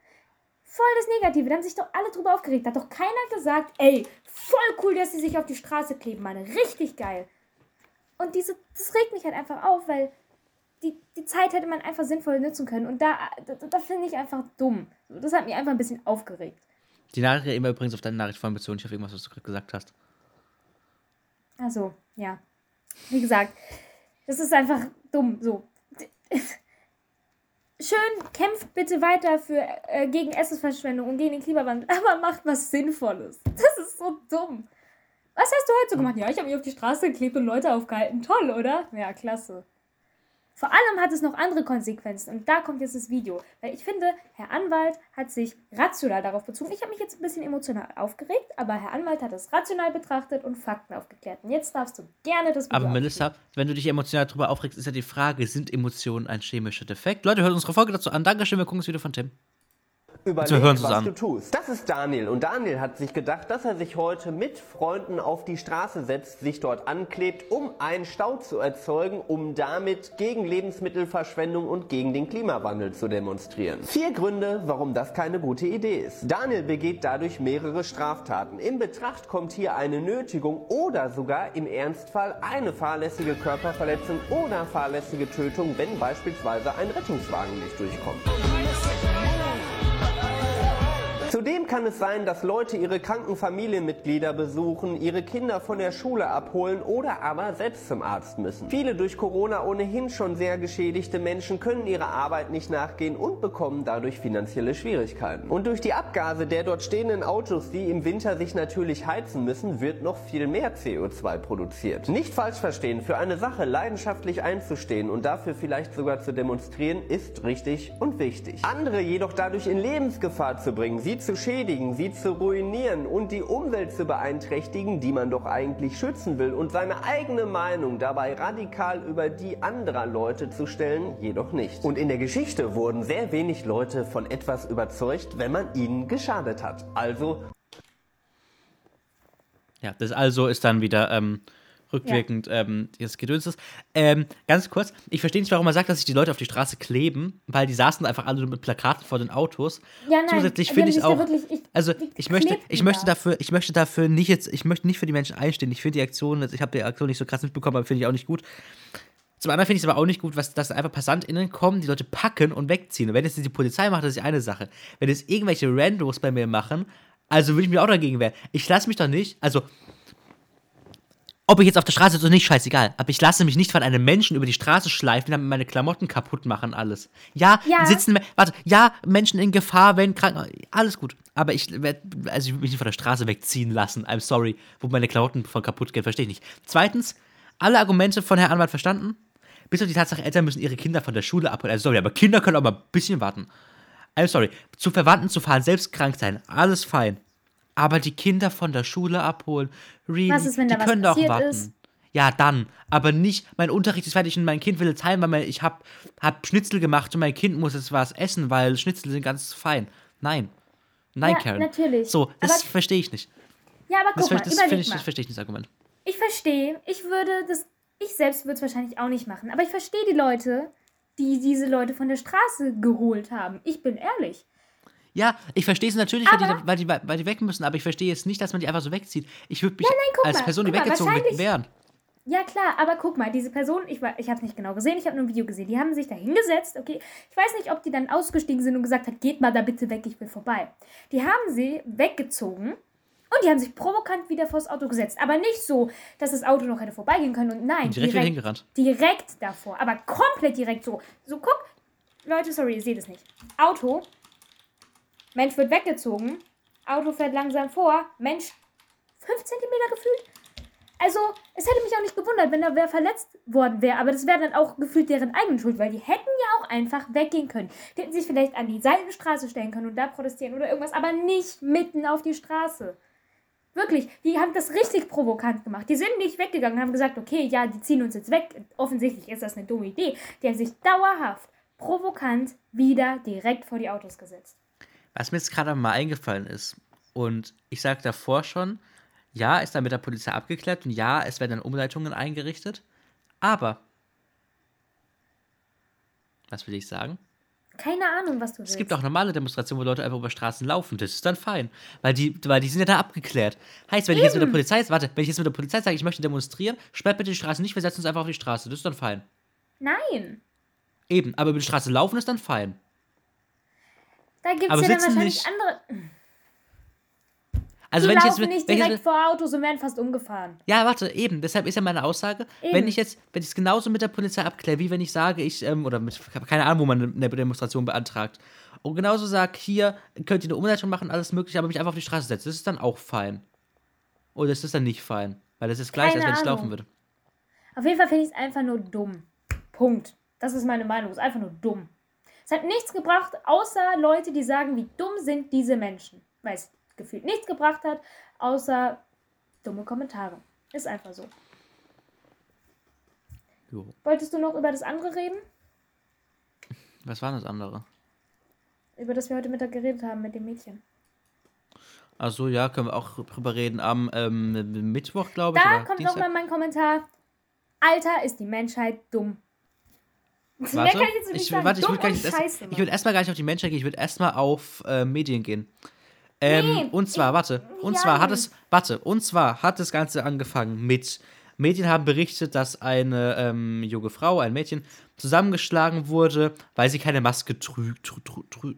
Voll das Negative. Da haben sich doch alle drüber aufgeregt. Da hat doch keiner gesagt, ey, voll cool, dass sie sich auf die Straße kleben, Mann. Richtig geil. Und diese, das regt mich halt einfach auf, weil die, die Zeit hätte man einfach sinnvoll nutzen können. Und da, da, da finde ich einfach dumm. Das hat mich einfach ein bisschen aufgeregt. Die Nachricht immer übrigens auf deine Nachricht vorhin bezogen, nicht auf irgendwas, was du gerade gesagt hast. Also, ja. Wie gesagt, das ist einfach dumm. So. Schön, kämpft bitte weiter für, äh, gegen Essensverschwendung und gegen den Klimawandel, aber macht was Sinnvolles. Das ist so dumm. Was hast du heute so gemacht? Ja, ich habe mich auf die Straße geklebt und Leute aufgehalten. Toll, oder? Ja, klasse. Vor allem hat es noch andere Konsequenzen und da kommt jetzt das Video. Weil ich finde, Herr Anwalt hat sich rational darauf bezogen. Ich habe mich jetzt ein bisschen emotional aufgeregt, aber Herr Anwalt hat es rational betrachtet und Fakten aufgeklärt. Und jetzt darfst du gerne das Video Aber Melissa, wenn du dich emotional darüber aufregst, ist ja die Frage, sind Emotionen ein chemischer Defekt? Leute, hört unsere Folge dazu an. Dankeschön, wir gucken das Video von Tim. Überleg, wir hören was an. du tust. Das ist Daniel und Daniel hat sich gedacht, dass er sich heute mit Freunden auf die Straße setzt, sich dort anklebt, um einen Stau zu erzeugen, um damit gegen Lebensmittelverschwendung und gegen den Klimawandel zu demonstrieren. Vier Gründe, warum das keine gute Idee ist. Daniel begeht dadurch mehrere Straftaten. In Betracht kommt hier eine Nötigung oder sogar im Ernstfall eine fahrlässige Körperverletzung oder fahrlässige Tötung, wenn beispielsweise ein Rettungswagen nicht durchkommt. Kann es sein, dass Leute ihre kranken Familienmitglieder besuchen, ihre Kinder von der Schule abholen oder aber selbst zum Arzt müssen. Viele durch Corona ohnehin schon sehr geschädigte Menschen können ihrer Arbeit nicht nachgehen und bekommen dadurch finanzielle Schwierigkeiten. Und durch die Abgase der dort stehenden Autos, die im Winter sich natürlich heizen müssen, wird noch viel mehr CO2 produziert. Nicht falsch verstehen, für eine Sache leidenschaftlich einzustehen und dafür vielleicht sogar zu demonstrieren, ist richtig und wichtig. Andere jedoch dadurch in Lebensgefahr zu bringen, sie zu schädigen, sie zu ruinieren und die Umwelt zu beeinträchtigen, die man doch eigentlich schützen will und seine eigene Meinung dabei radikal über die anderer Leute zu stellen, jedoch nicht. Und in der Geschichte wurden sehr wenig Leute von etwas überzeugt, wenn man ihnen geschadet hat. Also Ja, das also ist dann wieder ähm, rückwirkend ähm, das Gedöns ist. Ähm, ganz kurz, ich verstehe nicht, warum man sagt, dass sich die Leute auf die Straße kleben, weil die saßen einfach alle mit Plakaten vor den Autos. Ja, nein, Zusätzlich finde haben ich auch, wirklich- ich- also ich möchte, ich möchte da. dafür, ich möchte dafür nicht jetzt, ich möchte nicht für die Menschen einstehen. Ich finde die Aktion, ich habe die Aktion nicht so krass mitbekommen, aber finde ich auch nicht gut. Zum anderen finde ich es aber auch nicht gut, was, dass einfach PassantInnen kommen, die Leute packen und wegziehen. Und wenn es die Polizei macht, das ist eine Sache. Wenn es irgendwelche Randos bei mir machen, also würde ich mir auch dagegen wehren. Ich lasse mich doch nicht, also ob ich jetzt auf der Straße sitze oder nicht, scheißegal. Aber ich lasse mich nicht von einem Menschen über die Straße schleifen, damit meine Klamotten kaputt machen, alles. Ja, Ja. sitzen, warte, ja, Menschen in Gefahr, wenn krank, alles gut. Aber ich werde, also ich will mich nicht von der Straße wegziehen lassen, I'm sorry, wo meine Klamotten von kaputt gehen, verstehe ich nicht. Zweitens, alle Argumente von Herrn Anwalt verstanden, bis auf die Tatsache, Eltern müssen ihre Kinder von der Schule abholen. Also sorry, aber Kinder können auch mal ein bisschen warten. I'm sorry, zu Verwandten zu fahren, selbst krank sein, alles fein. Aber die Kinder von der Schule abholen, really, Was ist, wenn da die was können doch warten. ist? Ja, dann. Aber nicht, mein Unterricht ist fertig und mein Kind will jetzt heim, weil mein, ich hab, hab Schnitzel gemacht und mein Kind muss jetzt was essen, weil Schnitzel sind ganz fein. Nein. Nein, Ja, Karen. natürlich. So, das verstehe ich nicht. Ja, aber Das, guck ver- mal, das, überleg ich, mal. das verstehe ich nicht, das Argument. Ich verstehe, ich würde das, ich selbst würde es wahrscheinlich auch nicht machen, aber ich verstehe die Leute, die diese Leute von der Straße geholt haben. Ich bin ehrlich. Ja, ich verstehe es natürlich, weil die, weil, die, weil die weg müssen, aber ich verstehe jetzt nicht, dass man die einfach so wegzieht. Ich würde mich guck als mal, Person, die weggezogen wird, wehren. Ja, klar, aber guck mal, diese Person, ich, war- ich habe es nicht genau gesehen, ich habe nur ein Video gesehen, die haben sich da hingesetzt, okay. Ich weiß nicht, ob die dann ausgestiegen sind und gesagt hat, geht mal da bitte weg, ich bin vorbei. Die haben sie weggezogen und die haben sich provokant wieder vors Auto gesetzt. Aber nicht so, dass das Auto noch hätte vorbeigehen können und nein, Direkt wieder hingerannt. direkt davor, aber komplett direkt so. So, guck, Leute, sorry, ihr seht es nicht. Auto, Mensch wird weggezogen, Auto fährt langsam vor, Mensch 5 cm gefühlt. Also, es hätte mich auch nicht gewundert, wenn da wer verletzt worden wäre, aber das wäre dann auch gefühlt deren eigene Schuld, weil die hätten ja auch einfach weggehen können. Die hätten sich vielleicht an die Seitenstraße stellen können und da protestieren oder irgendwas, aber nicht mitten auf die Straße. Wirklich, die haben das richtig provokant gemacht. Die sind nicht weggegangen und haben gesagt, okay, ja, die ziehen uns jetzt weg. Offensichtlich ist das eine dumme Idee. Die haben sich dauerhaft provokant wieder direkt vor die Autos gesetzt. Was mir jetzt gerade mal eingefallen ist, und ich sage davor schon, ja, ist dann mit der Polizei abgeklärt und ja, es werden dann Umleitungen eingerichtet, aber, was will ich sagen? Keine Ahnung, was du willst. Es gibt auch normale Demonstrationen, wo Leute einfach über Straßen laufen. Das ist dann fein. Weil die, weil die sind ja da abgeklärt. Heißt, wenn ich jetzt mit der Polizei, warte, wenn ich jetzt mit der Polizei sage, ich möchte demonstrieren, sperrt bitte die Straße nicht, wir setzen uns einfach auf die Straße. Das ist dann fein. Nein. Eben, aber über die Straße laufen ist dann fein. Da gibt es ja dann wahrscheinlich nicht- andere. Also die wenn ich jetzt, laufen nicht wenn ich direkt jetzt, vor Autos und werden fast umgefahren. ja, warte, eben. Deshalb ist ja meine Aussage, wenn Eben. ich jetzt, wenn ich es genauso mit der Polizei abkläre, wie wenn ich sage, ich, ähm, oder mit, ich habe keine Ahnung, wo man eine Demonstration beantragt. Und genauso sage, hier könnt ihr eine Umleitung machen, alles mögliche, aber mich einfach auf die Straße setzen. Das ist dann auch fein. Oder ist das dann nicht fein? Weil das ist gleich, Keine als wenn ich laufen würde. Auf jeden Fall finde ich es einfach nur dumm. Punkt. Das ist meine Meinung. Es ist einfach nur dumm. Es hat nichts gebracht, außer Leute, die sagen, wie dumm sind diese Menschen. Weil es gefühlt nichts gebracht hat, außer dumme Kommentare. Ist einfach so. Jo. Wolltest du noch über das andere reden? Was war das andere? Über das wir heute Mittag geredet haben mit dem Mädchen. Achso, ja, können wir auch drüber reden. Am ähm, Mittwoch, glaube ich. Da kommt nochmal mein Kommentar. Alter, ist die Menschheit dumm. Mehr Warte, kann ich jetzt nicht ich, sagen. warte, ich würde erst, ich würd erstmal gar nicht auf die Menschen gehen, ich würde erstmal auf äh, Medien gehen. Ähm, Nee, und zwar, warte, und zwar hat es, warte, und zwar hat das Ganze angefangen mit, Medien haben berichtet, dass eine ähm, junge Frau, ein Mädchen, zusammengeschlagen wurde, weil sie keine Maske trü, trü, trü,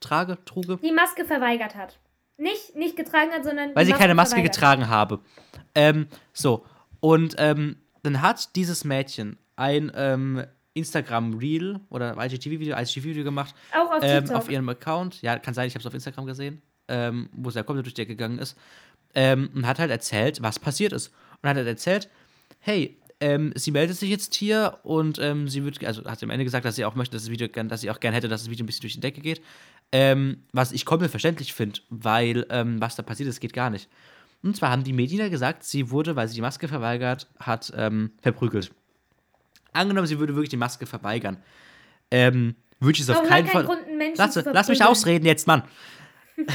trage, truge, die Maske verweigert hat. Nicht, nicht getragen hat, sondern. weil sie keine Maske verweigert. getragen habe. Ähm, so, und ähm, dann hat dieses Mädchen ein ähm, Instagram-Reel oder IGTV-Video, IGTV-Video gemacht, Auch auf ähm, auf ihrem Account. Ja, kann sein, ich habe es auf Instagram gesehen, ähm, wo sie ja komplett durch die Ecke gegangen ist. Ähm, und hat halt erzählt, was passiert ist. Und hat halt erzählt, hey, ähm, sie meldet sich jetzt hier und ähm, sie wird, also hat sie am Ende gesagt, dass sie auch möchte, dass das Video, dass sie auch gerne hätte, dass das Video ein bisschen durch die Decke geht. Ähm, was ich komplett verständlich finde, weil was da passiert ist, geht gar nicht. Und zwar haben die Medien ja gesagt, sie wurde, weil sie die Maske verweigert hat, ähm, verprügelt. Angenommen, sie würde wirklich die Maske verweigern. Ähm, würde ich es auf keinen kein Fall. Grund, Lass, lass mich ausreden jetzt, Mann.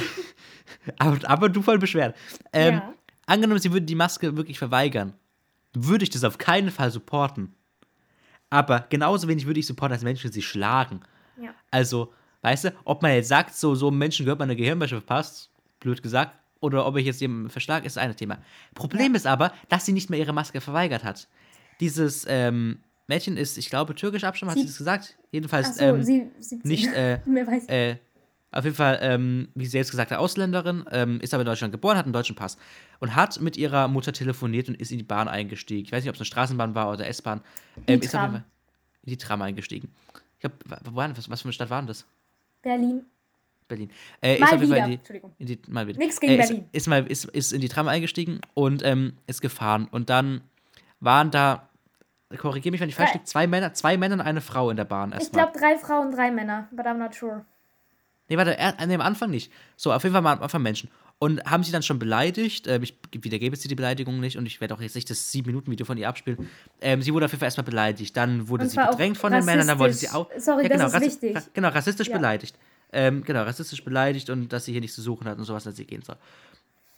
aber, aber du voll beschwert. Ähm, Ja. Angenommen, sie würde die Maske wirklich verweigern, würde ich das auf keinen Fall supporten. Aber genauso wenig würde ich supporten, als Menschen sie schlagen. Ja. Also, weißt du, ob man jetzt sagt, so, so einem Menschen gehört man eine Gehirnwäsche verpasst, blöd gesagt, oder ob ich jetzt jemanden verschlag, ist ein Thema. Problem ist aber, dass sie nicht mehr ihre Maske verweigert hat. Dieses ähm, Mädchen ist, ich glaube, türkisch Abstammung, hat sie Sie- das gesagt? Jedenfalls Achso, ähm, sie, 17. nicht, äh, Mehr weiß ich. äh, auf jeden Fall, ähm, wie sie selbst gesagt hat, Ausländerin, ähm, ist aber in Deutschland geboren, hat einen deutschen Pass und hat mit ihrer Mutter telefoniert und ist in die Bahn eingestiegen. Ich weiß nicht, ob es eine Straßenbahn war oder S-Bahn. Ähm, ist auf Tram. jeden Fall in die Tram eingestiegen. Ich glaube, das? was für eine Stadt war denn das? Berlin. Berlin. Äh, Mal ist auf jeden. Fall in die, Entschuldigung. in die, mal wieder. Nix gegen äh, ist, Berlin. Ist, mal, ist, ist in die Tram eingestiegen und ähm, ist gefahren. Und dann waren da, korrigiere mich, wenn ich falsch Drei- liege, zwei Männer, zwei Männer und eine Frau in der Bahn Ich erstmal. glaube, drei Frauen, drei Männer. But I'm not sure. Nee, warte, er, nee, am Anfang nicht. So, auf jeden Fall mal am Anfang Menschen. Und haben sie dann schon beleidigt. Ähm, ich wiedergebe jetzt die Beleidigung nicht und ich werde auch jetzt nicht das 7-Minuten-Video von ihr abspielen. Ähm, sie wurde auf jeden Fall erstmal beleidigt. Dann wurde Und sie bedrängt von den Männern. Dann wurde sie auch. Sorry, das ist wichtig. ra- Genau, rassistisch Ja. beleidigt. Ähm, genau, rassistisch beleidigt und dass sie hier nichts zu suchen hat und sowas, dass sie gehen soll.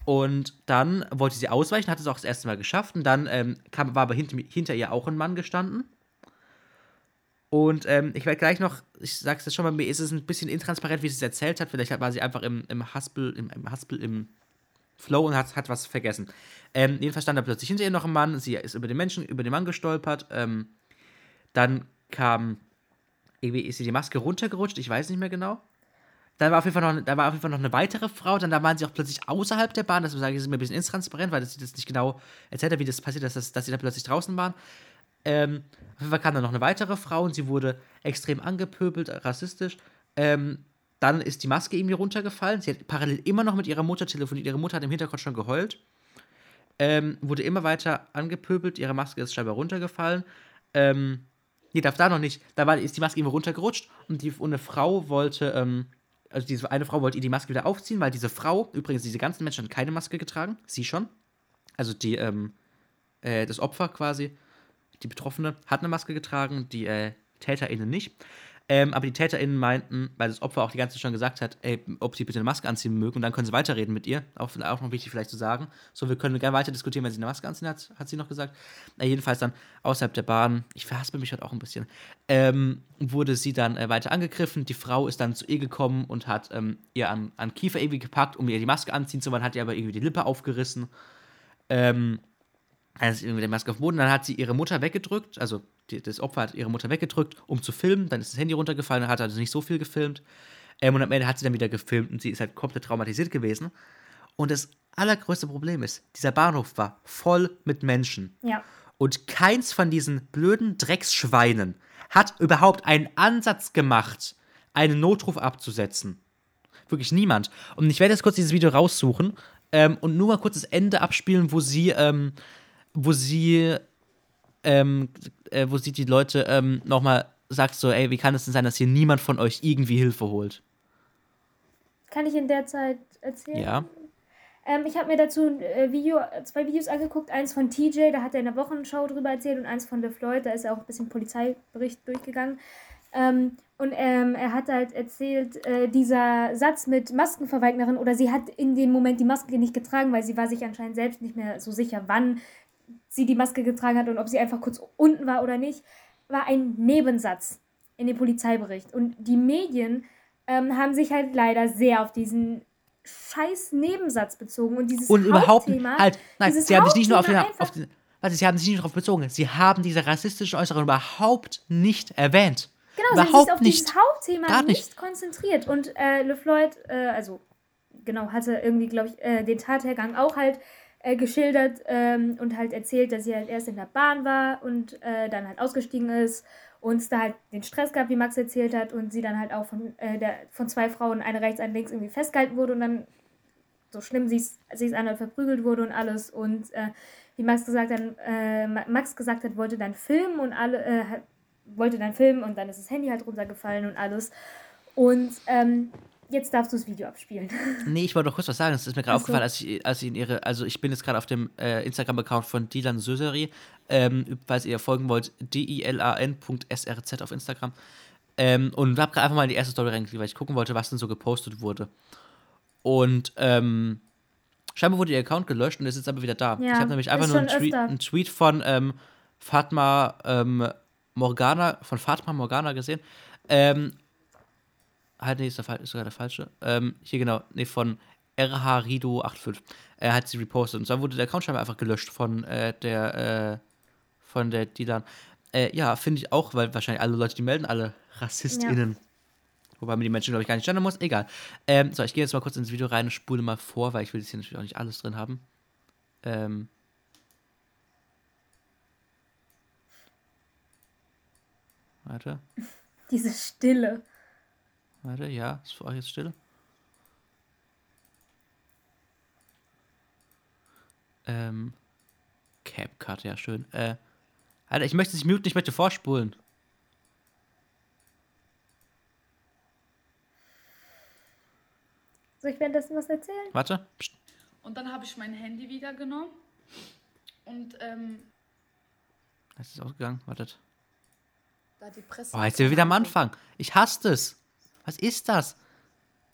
Und dann wollte sie ausweichen, hat es auch das erste Mal geschafft. Und dann ähm, kam, war aber hinter, hinter ihr auch ein Mann gestanden. Und ähm, ich werde gleich noch, ich sag's jetzt schon mal, mir ist es ein bisschen intransparent, wie sie es erzählt hat. Vielleicht war sie einfach im, im Haspel, im, im Haspel, im Flow und hat, hat was vergessen. Ähm, jedenfalls stand da plötzlich hinter ihr noch ein Mann. Sie ist über den Menschen, über den Mann gestolpert. Ähm, dann kam, irgendwie ist sie die Maske runtergerutscht, ich weiß nicht mehr genau. Dann war auf jeden Fall noch, da war auf jeden Fall noch eine weitere Frau. Dann da waren sie auch plötzlich außerhalb der Bahn. Das ist mir ein bisschen intransparent, weil das nicht genau erzählt wie das passiert ist, dass, dass sie da plötzlich draußen waren. Ähm, auf jeden Fall kam dann noch eine weitere Frau und sie wurde extrem angepöbelt, rassistisch. Ähm, dann ist die Maske irgendwie runtergefallen. Sie hat parallel immer noch mit ihrer Mutter telefoniert. Ihre Mutter hat im Hintergrund schon geheult. Ähm, wurde immer weiter angepöbelt. Ihre Maske ist scheinbar runtergefallen. Ähm, nee, darf da noch nicht. Da war, ist die Maske immer runtergerutscht und, die, und eine Frau wollte, ähm, also diese eine Frau wollte ihr die Maske wieder aufziehen, weil diese Frau, übrigens, diese ganzen Menschen haben keine Maske getragen. Sie schon. Also die, ähm, äh, das Opfer quasi, die Betroffene, hat eine Maske getragen, die äh, TäterInnen nicht. Ähm, aber die TäterInnen meinten, weil das Opfer auch die ganze Zeit schon gesagt hat, ey, ob sie bitte eine Maske anziehen mögen und dann können sie weiterreden mit ihr. Auch, auch noch wichtig vielleicht zu sagen. So, wir können gerne weiter diskutieren, wenn sie eine Maske anziehen hat, hat sie noch gesagt. Äh, jedenfalls dann außerhalb der Bahn, ich verhaspel mich heute auch ein bisschen, ähm, wurde sie dann äh, weiter angegriffen. Die Frau ist dann zu ihr gekommen und hat ähm, ihr an, an Kiefer irgendwie gepackt, um ihr die Maske anziehen zu wollen, hat ihr aber irgendwie die Lippe aufgerissen. Ähm, dann ist irgendwie die Maske auf dem Boden, dann hat sie ihre Mutter weggedrückt, also die, das Opfer hat ihre Mutter weggedrückt, um zu filmen, dann ist das Handy runtergefallen, dann hat also nicht so viel gefilmt. Ähm, und am Ende hat sie dann wieder gefilmt und sie ist halt komplett traumatisiert gewesen. Und das allergrößte Problem ist, dieser Bahnhof war voll mit Menschen. Ja. Und keins von diesen blöden Drecksschweinen hat überhaupt einen Ansatz gemacht, einen Notruf abzusetzen. Wirklich niemand. Und ich werde jetzt kurz dieses Video raussuchen ähm, und nur mal kurz das Ende abspielen, wo sie, ähm, wo sie, ähm, äh, wo sie die Leute ähm, nochmal sagt so, ey, wie kann es denn sein, dass hier niemand von euch irgendwie Hilfe holt? Kann ich in der Zeit erzählen? Ja. Ähm, ich habe mir dazu ein äh, Video, zwei Videos angeguckt. Eins von TJ, da hat er in der Wochenschau drüber erzählt, und eins von LeFloid, da ist er auch ein bisschen Polizeibericht durchgegangen. Ähm, und ähm, er hat halt erzählt, äh, dieser Satz mit Maskenverweignerin, oder sie hat in dem Moment die Maske nicht getragen, weil sie war sich anscheinend selbst nicht mehr so sicher, wann sie die Maske getragen hat und ob sie einfach kurz unten war oder nicht, war ein Nebensatz in dem Polizeibericht. Und die Medien ähm, haben sich halt leider sehr auf diesen scheiß Nebensatz bezogen und dieses Und überhaupt Hauptthema, halt, nein, sie haben sich nicht nur auf den, auf den warte, sie haben sich nicht darauf bezogen. Sie haben diese rassistischen Äußerungen überhaupt nicht erwähnt. Genau, sie haben sich überhaupt auf nicht. dieses Hauptthema Gar nicht. nicht. konzentriert. Und äh, LeFloid, äh, also genau, hatte irgendwie, glaube ich, äh, den Tathergang auch halt äh, geschildert ähm, und halt erzählt, dass sie halt erst in der Bahn war und äh, dann halt ausgestiegen ist und es da halt den Stress gab, wie Max erzählt hat, und sie dann halt auch von, äh, der, von zwei Frauen, eine rechts, eine links, irgendwie festgehalten wurde und dann so schlimm sie ist einmal verprügelt wurde und alles. Und äh, wie Max gesagt hat, äh, Ma- Max gesagt hat, wollte dann filmen und alle äh, wollte dann filmen und dann ist das Handy halt runtergefallen und alles. Und ähm, jetzt darfst du das Video abspielen. Nee, ich wollte noch kurz was sagen. Das ist mir gerade so. aufgefallen, als ich, als ich in ihre, also ich bin jetzt gerade auf dem äh, Instagram-Account von Dilan Söseri, ähm, falls ihr folgen wollt, dilan.srz auf Instagram. Ähm, und habe gerade einfach mal in die erste Story reingeklickt, weil ich gucken wollte, was denn so gepostet wurde. Und ähm, scheinbar wurde ihr Account gelöscht und ist jetzt aber wieder da. Ja, ich habe nämlich einfach nur einen Tweet, einen Tweet von ähm, Fatma ähm, Morgana, von Fatma Morgana gesehen. Ähm, halt, nee, ist, der, Fall- ist sogar der falsche. Ähm, hier genau, nee, von RH Rido 85. Er hat sie repostet. Und dann wurde der Account scheinbar einfach gelöscht von äh, der, äh, von der Dilan. Äh, ja, finde ich auch, weil wahrscheinlich alle Leute, die melden, alle RassistInnen. Wobei man die Menschen, glaube ich, gar nicht gendern muss. Egal. Ähm, so, ich gehe jetzt mal kurz ins Video rein und spule mal vor, weil ich will jetzt hier natürlich auch nicht alles drin haben. Ähm. Warte. Diese Stille. Warte, ja, ist für euch jetzt still. Ähm, CapCut, ja, schön. Äh, Alter, ich möchte nicht muten, ich möchte vorspulen. Soll ich währenddessen was erzählen? Warte. Psst. Und dann habe ich mein Handy wieder genommen und ähm, Es ist ausgegangen, wartet. da die Presse. Oh, jetzt sind wir wieder am Anfang. Ich hasse es. Was ist das?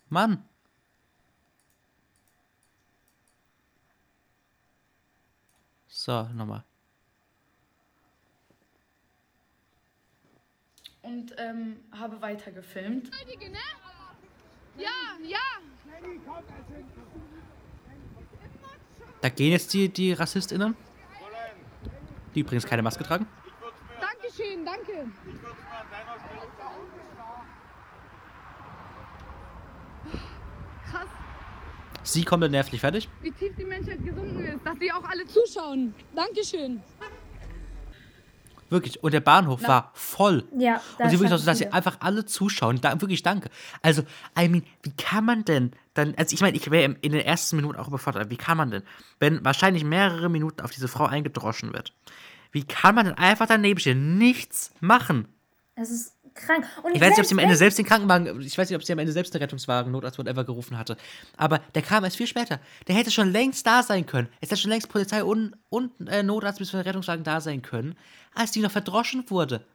Mann. So, nochmal. Und ähm, habe weiter gefilmt. Da gehen jetzt die, die RassistInnen. Die übrigens keine Maske tragen. Dankeschön, danke. Krass, Sie kommt dann nervlich fertig. wie tief die Menschheit gesunken ist, dass die auch alle zuschauen. Dankeschön. Wirklich. Und der Bahnhof war voll. Ja, Und sie wirklich auch so, dass sie einfach alle zuschauen. Da, wirklich danke. Also, I mean, wie kann man denn dann, also ich meine, ich wäre in den ersten Minuten auch überfordert, wie kann man denn, wenn wahrscheinlich mehrere Minuten auf diese Frau eingedroschen wird, wie kann man denn einfach daneben stehen, nichts machen? Es ist krank. Und Ich weiß nicht, ob sie am Ende selbst den Krankenwagen, ich weiß nicht, ob sie am Ende selbst den Rettungswagen, Notarzt, whatever gerufen hatte. Aber der kam erst viel später. Der hätte schon längst da sein können. Es hätte schon längst Polizei und, und äh, Notarzt bis der Rettungswagen da sein können, als die noch verdroschen wurde.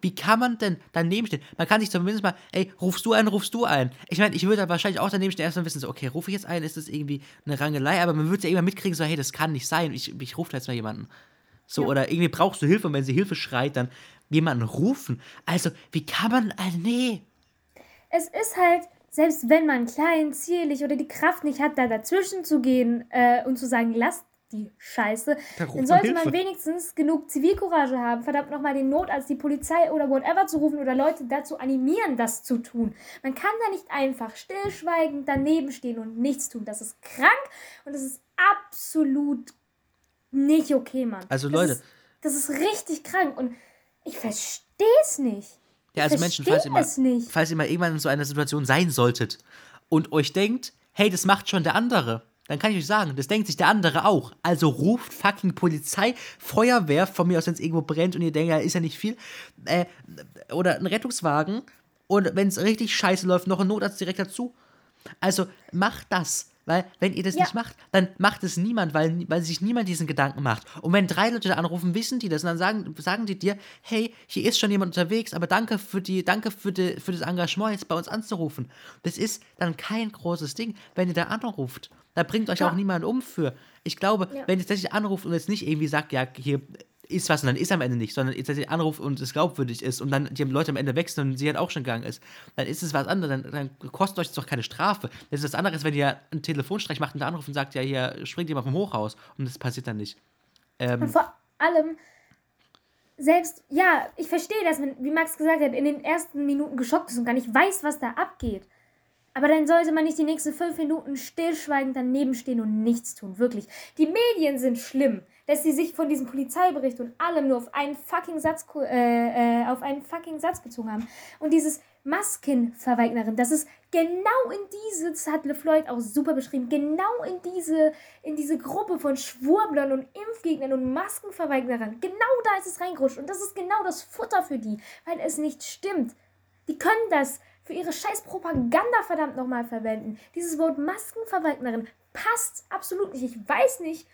Wie kann man denn daneben stehen? Man kann sich zumindest mal, ey, rufst du ein, rufst du ein. Ich meine, ich würde da wahrscheinlich auch daneben stehen, erstmal wissen, so, okay, rufe ich jetzt ein, ist das irgendwie eine Rangelei, aber man würde ja immer mitkriegen, so, hey, das kann nicht sein, ich, ich rufe da jetzt mal jemanden. So, Ja. oder irgendwie brauchst du Hilfe und wenn sie Hilfe schreit, dann jemanden rufen. Also, wie kann man, äh, nee. es ist halt, selbst wenn man klein, zierlich oder die Kraft nicht hat, da dazwischen zu gehen äh, und zu sagen, lasst die Scheiße. Da Dann sollte man wenigstens genug Zivilcourage haben, verdammt nochmal den Notarzt, die Polizei oder whatever zu rufen oder Leute dazu animieren, das zu tun. Man kann da nicht einfach stillschweigend daneben stehen und nichts tun. Das ist krank und das ist absolut nicht okay, Mann. Also, das Leute. Ist, das ist richtig krank und ich verstehe es nicht. Ja, also Menschen, falls ihr, mal, es nicht. falls ihr mal irgendwann in so einer Situation sein solltet und euch denkt, hey, das macht schon der andere, dann kann ich euch sagen, das denkt sich der andere auch. Also ruft fucking Polizei, Feuerwehr, von mir aus, wenn es irgendwo brennt und ihr denkt, ja, ist ja nicht viel, äh, oder ein Rettungswagen und wenn es richtig scheiße läuft, noch ein Notarzt direkt dazu. Also macht das. Weil, wenn ihr das Ja. nicht macht, dann macht es niemand, weil, weil sich niemand diesen Gedanken macht. Und wenn drei Leute da anrufen, wissen die das und dann sagen, sagen die dir, hey, hier ist schon jemand unterwegs, aber danke für die, danke für, die, für das Engagement, jetzt bei uns anzurufen. Das ist dann kein großes Ding, wenn ihr da anruft. Da bringt euch Ja. auch niemand um für. Ich glaube, Ja. wenn ihr tatsächlich anruft und jetzt nicht irgendwie sagt, ja, hier ist was und dann ist am Ende nicht, sondern tatsächlich anruft und es glaubwürdig ist und dann die Leute am Ende wechseln und sie halt auch schon gegangen ist, dann ist es was anderes, dann, dann kostet euch das doch keine Strafe. Das ist was anderes, wenn ihr einen Telefonstreich macht und da anruft und sagt, ja, hier springt jemand vom Hochhaus und das passiert dann nicht. Und Ähm, vor allem, selbst, ja, ich verstehe, dass man, wie Max gesagt hat, in den ersten Minuten geschockt ist und gar nicht weiß, was da abgeht. Aber dann sollte man nicht die nächsten fünf Minuten stillschweigend daneben stehen und nichts tun. Wirklich. Die Medien sind schlimm, dass sie sich von diesem Polizeibericht und allem nur auf einen fucking Satz, äh, äh, auf einen fucking Satz bezogen haben. Und dieses Maskenverweignerin, das ist genau in diese, das hat LeFloid auch super beschrieben, genau in diese, in diese Gruppe von Schwurblern und Impfgegnern und Maskenverweigerern. Genau da ist es reingerutscht. Und das ist genau das Futter für die, weil es nicht stimmt. Die können das für ihre scheiß Propaganda verdammt nochmal verwenden. Dieses Wort Maskenverweignerin passt absolut nicht. Ich weiß nicht,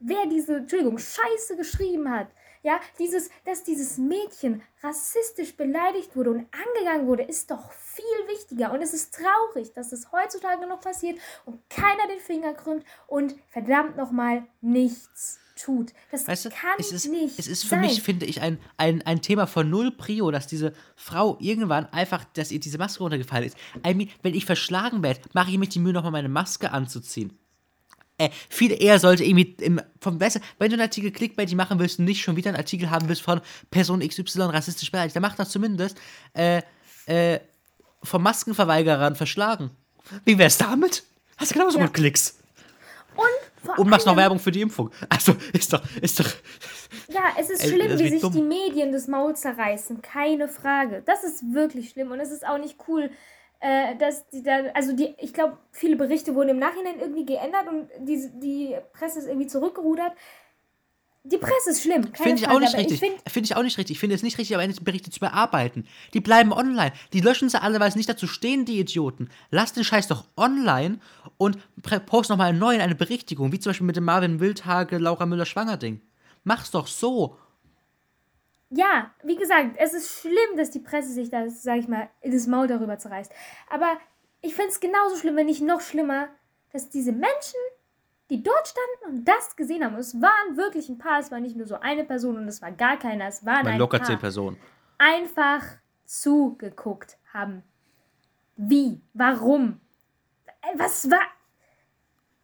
wer diese, Entschuldigung, Scheiße geschrieben hat. Ja, dieses, dass dieses Mädchen rassistisch beleidigt wurde und angegangen wurde, ist doch viel wichtiger. Und es ist traurig, dass es heutzutage noch passiert und keiner den Finger krümmt und verdammt nochmal nichts tut. Das Weißt du, kann es ist, nicht es ist für sein. mich, finde ich, ein, ein, ein Thema von null Prio, dass diese Frau irgendwann einfach, dass ihr diese Maske runtergefallen ist. I mean, wenn ich verschlagen werde, mache ich mir die Mühe, nochmal meine Maske anzuziehen. Äh, viel eher sollte irgendwie im, vom besser, wenn du einen Artikel Clickbait machen willst und nicht schon wieder einen Artikel haben willst von Person XY rassistisch beleidigt, dann mach das zumindest äh, äh, vom Maskenverweigerern verschlagen. Wie wär's damit? Hast du genauso Ja. gut Klicks. Und vor Und machst noch Werbung für die Impfung. Also, ist doch, ist doch. Ja, es ist Ey, schlimm, das wie sich dumm. die Medien das Maul zerreißen. Keine Frage. Das ist wirklich schlimm und es ist auch nicht cool, äh, dass die da, also die, ich glaube, viele Berichte wurden im Nachhinein irgendwie geändert und die, die Presse ist irgendwie zurückgerudert. Die Presse ist schlimm. Finde ich Frage, auch nicht aber richtig. Ich find, Finde ich auch nicht richtig. Ich finde es nicht richtig, am Ende Berichte zu bearbeiten. Die bleiben online. Die löschen sie alle, weil sie nicht dazu stehen, die Idioten. Lass den Scheiß doch online und post nochmal einen neuen, eine Berichtigung, wie zum Beispiel mit dem Marvin Wildhage, Laura Müller-Schwanger-Ding. Mach's doch so. ja, wie gesagt, es ist schlimm, dass die Presse sich da, sag ich mal, in das Maul darüber zerreißt. Aber ich finde es genauso schlimm, wenn nicht noch schlimmer, dass diese Menschen, die dort standen und das gesehen haben, und es waren wirklich ein paar, es war nicht nur so eine Person und es war gar keiner, es waren Mal ein locker paar, zehn Personen. einfach zugeguckt haben. Wie? Warum? Äh, Was war...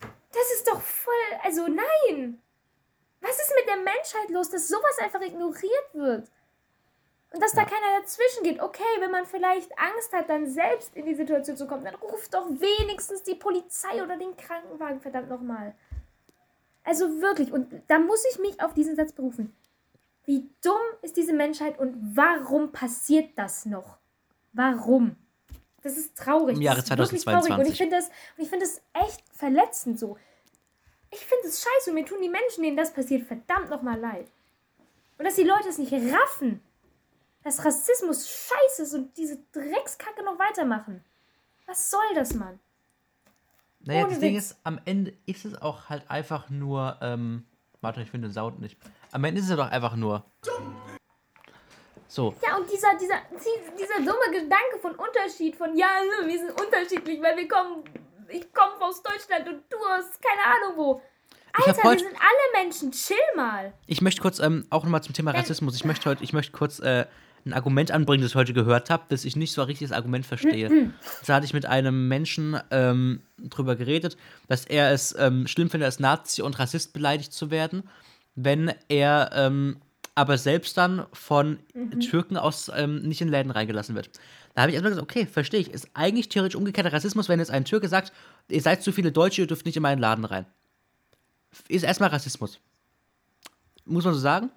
Das ist doch voll... Also nein! Was ist mit der Menschheit los, dass sowas einfach ignoriert wird? Und dass da keiner dazwischen geht. Okay, wenn man vielleicht Angst hat, dann selbst in die Situation zu kommen, dann ruft doch wenigstens die Polizei oder den Krankenwagen, verdammt nochmal. Also wirklich, und da muss ich mich auf diesen Satz berufen. Wie dumm ist diese Menschheit und warum passiert das noch? Warum? Das ist traurig. Im Jahre das ist wirklich traurig. 2022. Und ich finde das, und ich finde das echt verletzend so. Ich finde es scheiße und mir tun die Menschen, denen das passiert, verdammt nochmal leid. Und dass die Leute es nicht raffen, dass Rassismus scheiße ist und diese Dreckskacke noch weitermachen. Was soll das, Mann? Naja, Ohne das Ding Witz. ist, am Ende ist es auch halt einfach nur, ähm, warte, ich finde den Sound nicht. Am Ende ist es doch einfach nur. So, Ja, und dieser, dieser, die- dieser dumme Gedanke von Unterschied, von ja, wir sind unterschiedlich, weil wir kommen, ich komme aus Deutschland und du aus keine Ahnung wo. Alter, wir sind alle Menschen, chill mal. ich möchte kurz ähm, auch nochmal zum Thema Rassismus. Ich möchte heute, ich möchte kurz äh, ein Argument anbringen, das ich heute gehört habe, das ich nicht so richtig das Argument verstehe. da hatte ich mit einem Menschen ähm, drüber geredet, dass er es ähm, schlimm findet, als Nazi und Rassist beleidigt zu werden, wenn er ähm, aber selbst dann von Türken aus ähm, nicht in Läden reingelassen wird. Da habe ich erstmal gesagt, okay, verstehe ich. Ist eigentlich theoretisch umgekehrter Rassismus, wenn jetzt ein Türke sagt, ihr seid zu viele Deutsche, ihr dürft nicht in meinen Laden rein. Ist erstmal Rassismus. Muss man so sagen.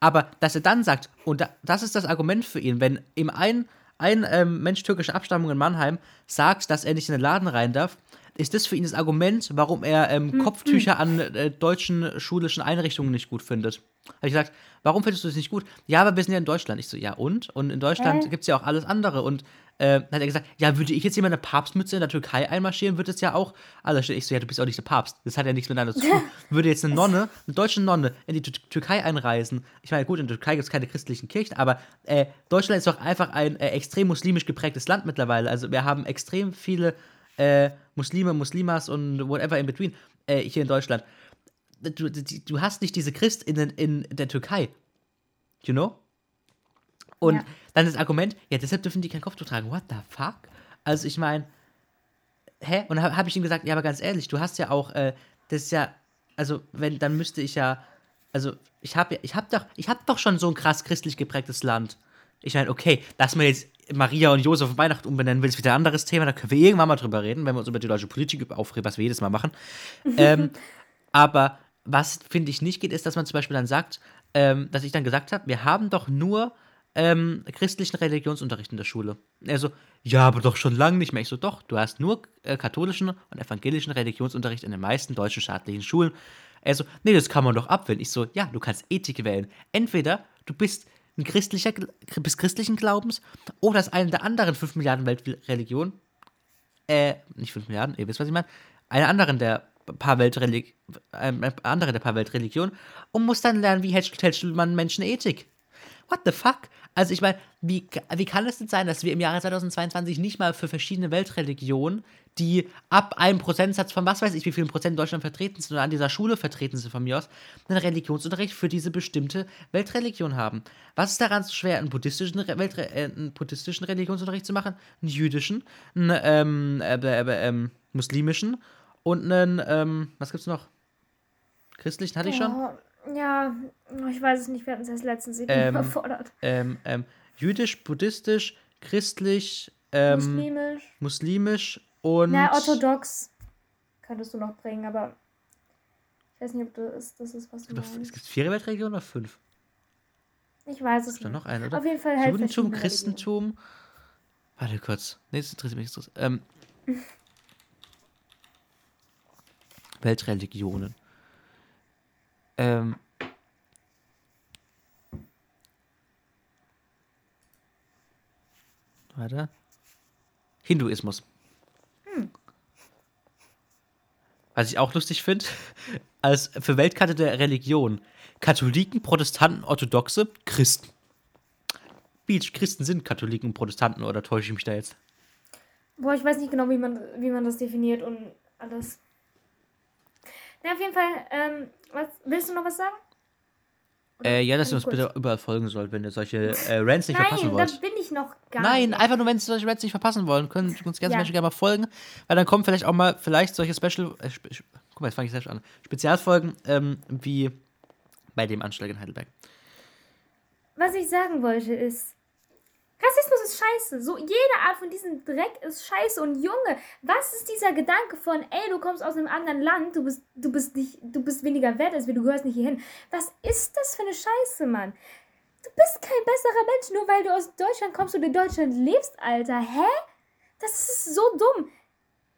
Aber dass er dann sagt, und da, das ist das Argument für ihn, wenn ihm ein, ein ähm, Mensch türkischer Abstammung in Mannheim sagt, dass er nicht in den Laden rein darf, ist das für ihn das Argument, warum er ähm, Kopftücher an äh, deutschen schulischen Einrichtungen nicht gut findet. Habe ich gesagt, warum findest du das nicht gut? Ja, aber wir sind ja in Deutschland. Ich so, ja und? Und in Deutschland gibt es ja auch alles andere. Und äh, dann hat er gesagt, ja, würde ich jetzt jemand eine Papstmütze in der Türkei einmarschieren, wird es ja auch alles. Ich so, ja, du bist auch nicht der Papst. Das hat ja nichts miteinander zu tun. Würde jetzt eine Nonne, eine deutsche Nonne, in die Tü- Türkei einreisen. Ich meine, gut, in der Türkei gibt es keine christlichen Kirchen, aber äh, Deutschland ist doch einfach ein äh, extrem muslimisch geprägtes Land mittlerweile. Also wir haben extrem viele äh, Muslime, Muslimas und whatever in between äh, hier in Deutschland. Du, du, du hast nicht diese Christinnen in der Türkei. You know? Und Ja. dann das Argument, ja, deshalb dürfen die kein Kopftuch tragen. What the fuck? Also ich meine, hä? Und dann habe hab ich ihm gesagt, ja, aber ganz ehrlich, du hast ja auch, äh, das ist ja, also wenn, dann müsste ich ja, also ich habe ich hab doch, ich habe doch schon so ein krass christlich geprägtes Land. Ich meine, okay, dass man jetzt Maria und Josef Weihnachten umbenennen will, ist wieder ein anderes Thema, da können wir irgendwann mal drüber reden, wenn wir uns über die deutsche Politik aufregen, was wir jedes Mal machen. ähm, aber was, finde ich, nicht geht, ist, dass man zum Beispiel dann sagt, ähm, dass ich dann gesagt habe, wir haben doch nur ähm, christlichen Religionsunterricht in der Schule. Er so, ja, aber doch schon lange nicht mehr. Ich so, doch, du hast nur äh, katholischen und evangelischen Religionsunterricht in den meisten deutschen staatlichen Schulen. Er so, nee, das kann man doch abwählen. Ich so, ja, du kannst Ethik wählen. Entweder du bist ein christlicher, bist christlichen Glaubens oder ist eine der anderen 5 Milliarden Weltreligionen, äh, nicht 5 Milliarden, ihr wisst, was ich meine, eine anderen der paar Weltrelig ähm, andere der paar Weltreligionen und muss dann lernen, wie hätschelt man Menschen Ethik. What the fuck? Also ich meine, wie, wie kann es denn sein, dass wir im Jahre 2022 nicht mal für verschiedene Weltreligionen, die ab einem Prozentsatz von was weiß ich, wie vielen Prozent in Deutschland vertreten sind oder an dieser Schule vertreten sind von mir aus, einen Religionsunterricht für diese bestimmte Weltreligion haben? Was ist daran so schwer, einen buddhistischen, Re Weltre äh, einen buddhistischen Religionsunterricht zu machen, einen jüdischen, einen ähm, äh, äh, muslimischen und einen, ähm, was gibt's noch? Christlichen hatte ich schon? Oh, ja, ich weiß es nicht, wir hatten es erst letztens Ähm, überfordert. ähm, ähm, jüdisch, buddhistisch, christlich, ähm, Muslimisch. muslimisch und. Na, orthodox könntest du noch bringen, aber ich weiß nicht, ob das, das ist, was du Es meinst. gibt vier Weltreligionen oder fünf? Ich weiß es nicht. noch eine, oder? Auf jeden Fall halt Judentum, Christentum. Warte kurz. Nee, das interessiert mich nicht. Ähm, Weltreligionen. Ähm. Warte. Hinduismus. Was ich auch lustig finde, als für Weltkarte der Religion. Katholiken, Protestanten, Orthodoxe, Christen. Beach, Christen sind Katholiken und Protestanten, oder täusche ich mich da jetzt? Boah, ich weiß nicht genau, wie man, wie man das definiert und alles. Na, auf jeden Fall, ähm, was, willst du noch was sagen? Äh, ja, dass ihr uns kurz. bitte überall folgen sollt, wenn ihr solche äh, Rants nicht verpassen Nein, da wollt. bin ich noch gar Nein, nicht. einfach nur, wenn Sie solche Rants nicht verpassen wollen, können Sie uns ganz Ja. Menschen gerne mal folgen, weil dann kommen vielleicht auch mal vielleicht solche Special, äh, spe- guck mal, jetzt fange ich selbst an, Spezialfolgen, ähm, wie bei dem Anschlag in Heidelberg. Was ich sagen wollte ist, Rassismus ist scheiße. So jede Art von diesem Dreck ist scheiße. Und Junge, was ist dieser Gedanke von, ey, du kommst aus einem anderen Land, du bist, du bist nicht, du bist weniger wert als wir, du gehörst nicht hierhin. Was ist das für eine Scheiße, Mann? Du bist kein besserer Mensch, nur weil du aus Deutschland kommst und in Deutschland lebst, Alter. Hä? Das ist so dumm.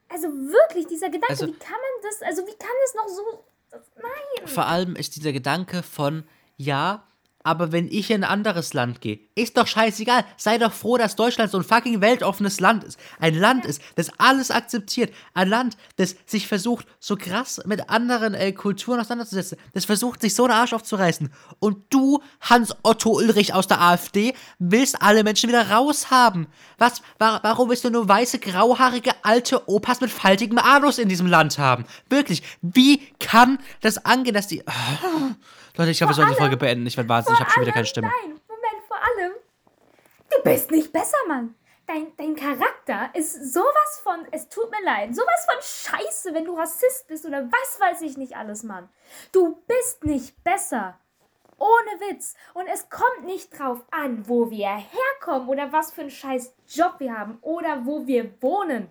Also wirklich, dieser Gedanke, Also- wie kann man das, also wie kann es noch so, das, nein. Vor allem ist dieser Gedanke von, ja, aber wenn ich in ein anderes Land gehe, ist doch scheißegal. Sei doch froh, dass Deutschland so ein fucking weltoffenes Land ist. Ein Land ist, das alles akzeptiert. Ein Land, das sich versucht, so krass mit anderen äh, Kulturen auseinanderzusetzen. Das versucht, sich so einen Arsch aufzureißen. Und du, Hans-Otto Ulrich aus der AfD, willst alle Menschen wieder raushaben. Was? Wa warum willst du nur weiße, grauhaarige, alte Opas mit faltigem Anus in diesem Land haben? Wirklich, wie kann das angehen, dass die... Leute, ich glaube, wir sollen die Folge beenden. Ich werde wahnsinnig, ich habe schon wieder keine Stimme. Nein, Moment, vor allem, bist nicht besser, Mann. Dein, dein Charakter ist sowas von, es tut mir leid, sowas von Scheiße, wenn du Rassist bist oder was weiß ich nicht alles, Mann. Du bist nicht besser. Ohne Witz. Und es kommt nicht drauf an, wo wir herkommen oder was für einen scheiß Job wir haben oder wo wir wohnen.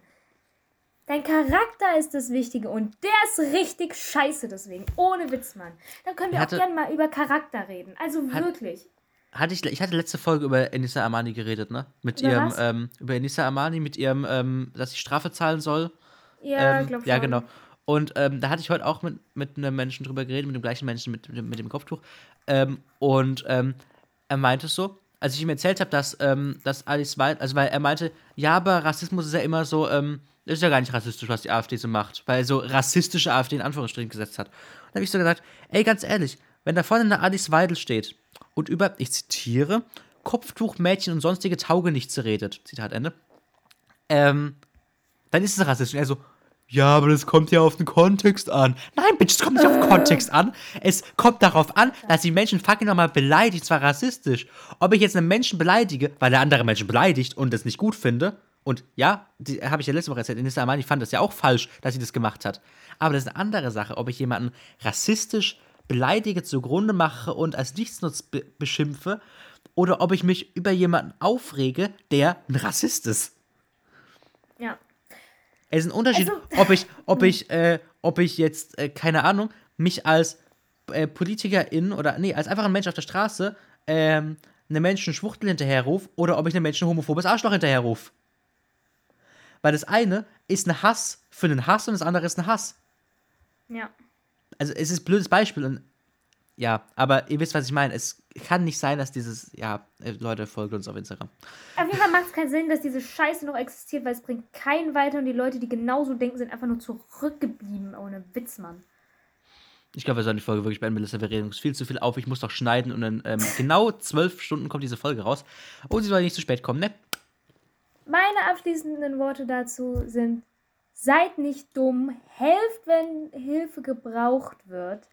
Dein Charakter ist das Wichtige und der ist richtig scheiße deswegen. Ohne Witz, Mann. Dann können wir Hatte- auch gerne mal über Charakter reden. Also Hat- wirklich. Hatte ich, ich hatte letzte Folge über Enissa Armani geredet, ne? Mit Über ihrem, ähm, über Enissa Armani, mit ihrem, ähm, dass sie Strafe zahlen soll. Ja, ähm, glaub schon. ja genau. Und ähm, da hatte ich heute auch mit, mit einem Menschen drüber geredet, mit dem gleichen Menschen mit, mit, dem- mit dem Kopftuch. Ähm, und ähm, er meinte so, als ich ihm erzählt habe, dass, ähm, dass Alice Weidel, also weil er meinte, ja, aber Rassismus ist ja immer so, ähm, das ist ja gar nicht rassistisch, was die AfD so macht, weil so rassistische AfD in Anführungsstrichen gesetzt hat. Und da habe ich so gesagt, ey, ganz ehrlich, wenn da vorne eine Alice Weidel steht und über, ich zitiere, Kopftuch, Mädchen und sonstige Taugenichtse redet, Zitat Ende, ähm, dann ist es rassistisch. Und er so, ja, aber das kommt ja auf den Kontext an. Nein, Bitch, es kommt nicht auf den Kontext an. Es kommt darauf an, dass die Menschen fucking nochmal beleidigt, zwar rassistisch. Ob ich jetzt einen Menschen beleidige, weil er andere Menschen beleidigt und das nicht gut finde, und ja, habe ich ja letzte Woche erzählt, Inissa Amani fand das ja auch falsch, dass sie das gemacht hat. Aber das ist eine andere Sache, ob ich jemanden rassistisch beleidige, zugrunde mache und als Nichtsnutz be beschimpfe, oder ob ich mich über jemanden aufrege, der ein Rassist ist. Ja. Es ist ein Unterschied, Also- ob ich, ob ich, äh, ob ich jetzt, äh, keine Ahnung, mich als äh, Politikerin oder, nee, als einfach ein Mensch auf der Straße ähm, einem Menschen Schwuchtel hinterherruf oder ob ich einem Menschen homophobes Arschloch hinterherruf. Weil das eine ist ein Hass für einen Hass und das andere ist ein Hass. Ja. Also es ist ein blödes Beispiel und ja, aber ihr wisst, was ich meine. Es kann nicht sein, dass dieses, ja, äh, Leute, folgt uns auf Instagram. Auf jeden Fall macht es keinen Sinn, dass diese Scheiße noch existiert, weil es bringt keinen weiter und die Leute, die genauso denken, sind einfach nur zurückgeblieben. Ohne Witz, Mann. Ich glaube, wir sollen die Folge wirklich beenden, Melissa. Wir reden uns viel zu viel auf. Ich muss noch schneiden und dann ähm, genau zwölf Stunden kommt diese Folge raus. Und sie soll nicht zu spät kommen, ne? Meine abschließenden Worte dazu sind: Seid nicht dumm, helft, wenn Hilfe gebraucht wird.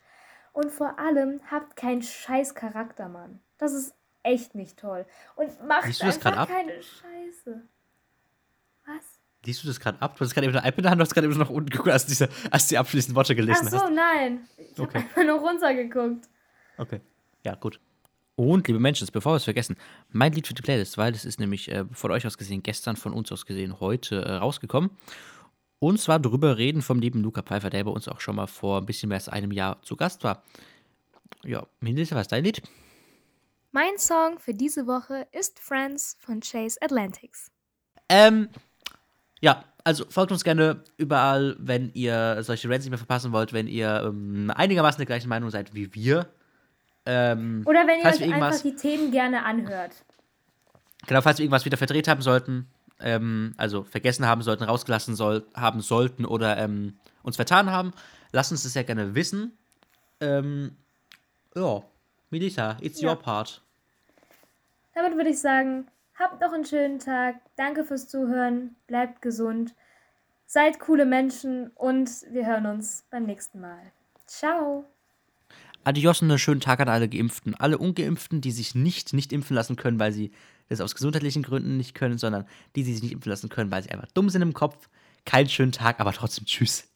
Und vor allem habt keinen scheiß Charakter, Mann. Das ist echt nicht toll. Und macht Liest du das einfach ab? keine Scheiße. Was? Liest du das gerade ab? Du hast gerade eben ein iPad in der Hand, du hast gerade eben so nach unten geguckt, als, diese, als die abschließenden Worte gelesen Ach so, hast. nein. Ich Okay. hab einfach nur runtergeguckt. Okay. Ja, gut. Und, liebe Menschen, bevor wir es vergessen, mein Lied für die Playlist, weil das ist nämlich äh, von euch aus gesehen gestern, von uns aus gesehen heute äh, rausgekommen. Und zwar drüber reden vom lieben Luca Pfeiffer, der bei uns auch schon mal vor ein bisschen mehr als einem Jahr zu Gast war. Ja, Melissa, was ist dein Lied? Mein Song für diese Woche ist Friends von Chase Atlantics. Ähm, ja, also folgt uns gerne überall, wenn ihr solche Rants nicht mehr verpassen wollt, wenn ihr ähm, einigermaßen der gleichen Meinung seid wie wir. Ähm, Oder wenn ihr euch einfach die Themen gerne anhört. genau, falls wir irgendwas wieder verdreht haben sollten, ähm, also vergessen haben sollten, rausgelassen soll, haben sollten oder ähm, uns vertan haben, lasst uns das ja gerne wissen. Ähm, ja, Melissa, it's Ja. your part. Damit würde ich sagen, habt noch einen schönen Tag. Danke fürs Zuhören. Bleibt gesund. Seid coole Menschen und wir hören uns beim nächsten Mal. Ciao. Adios und einen schönen Tag an alle Geimpften. Alle Ungeimpften, die sich nicht nicht impfen lassen können, weil sie das aus gesundheitlichen Gründen nicht können, sondern die, die sich nicht impfen lassen können, weil sie einfach dumm sind im Kopf. Keinen schönen Tag, aber trotzdem tschüss.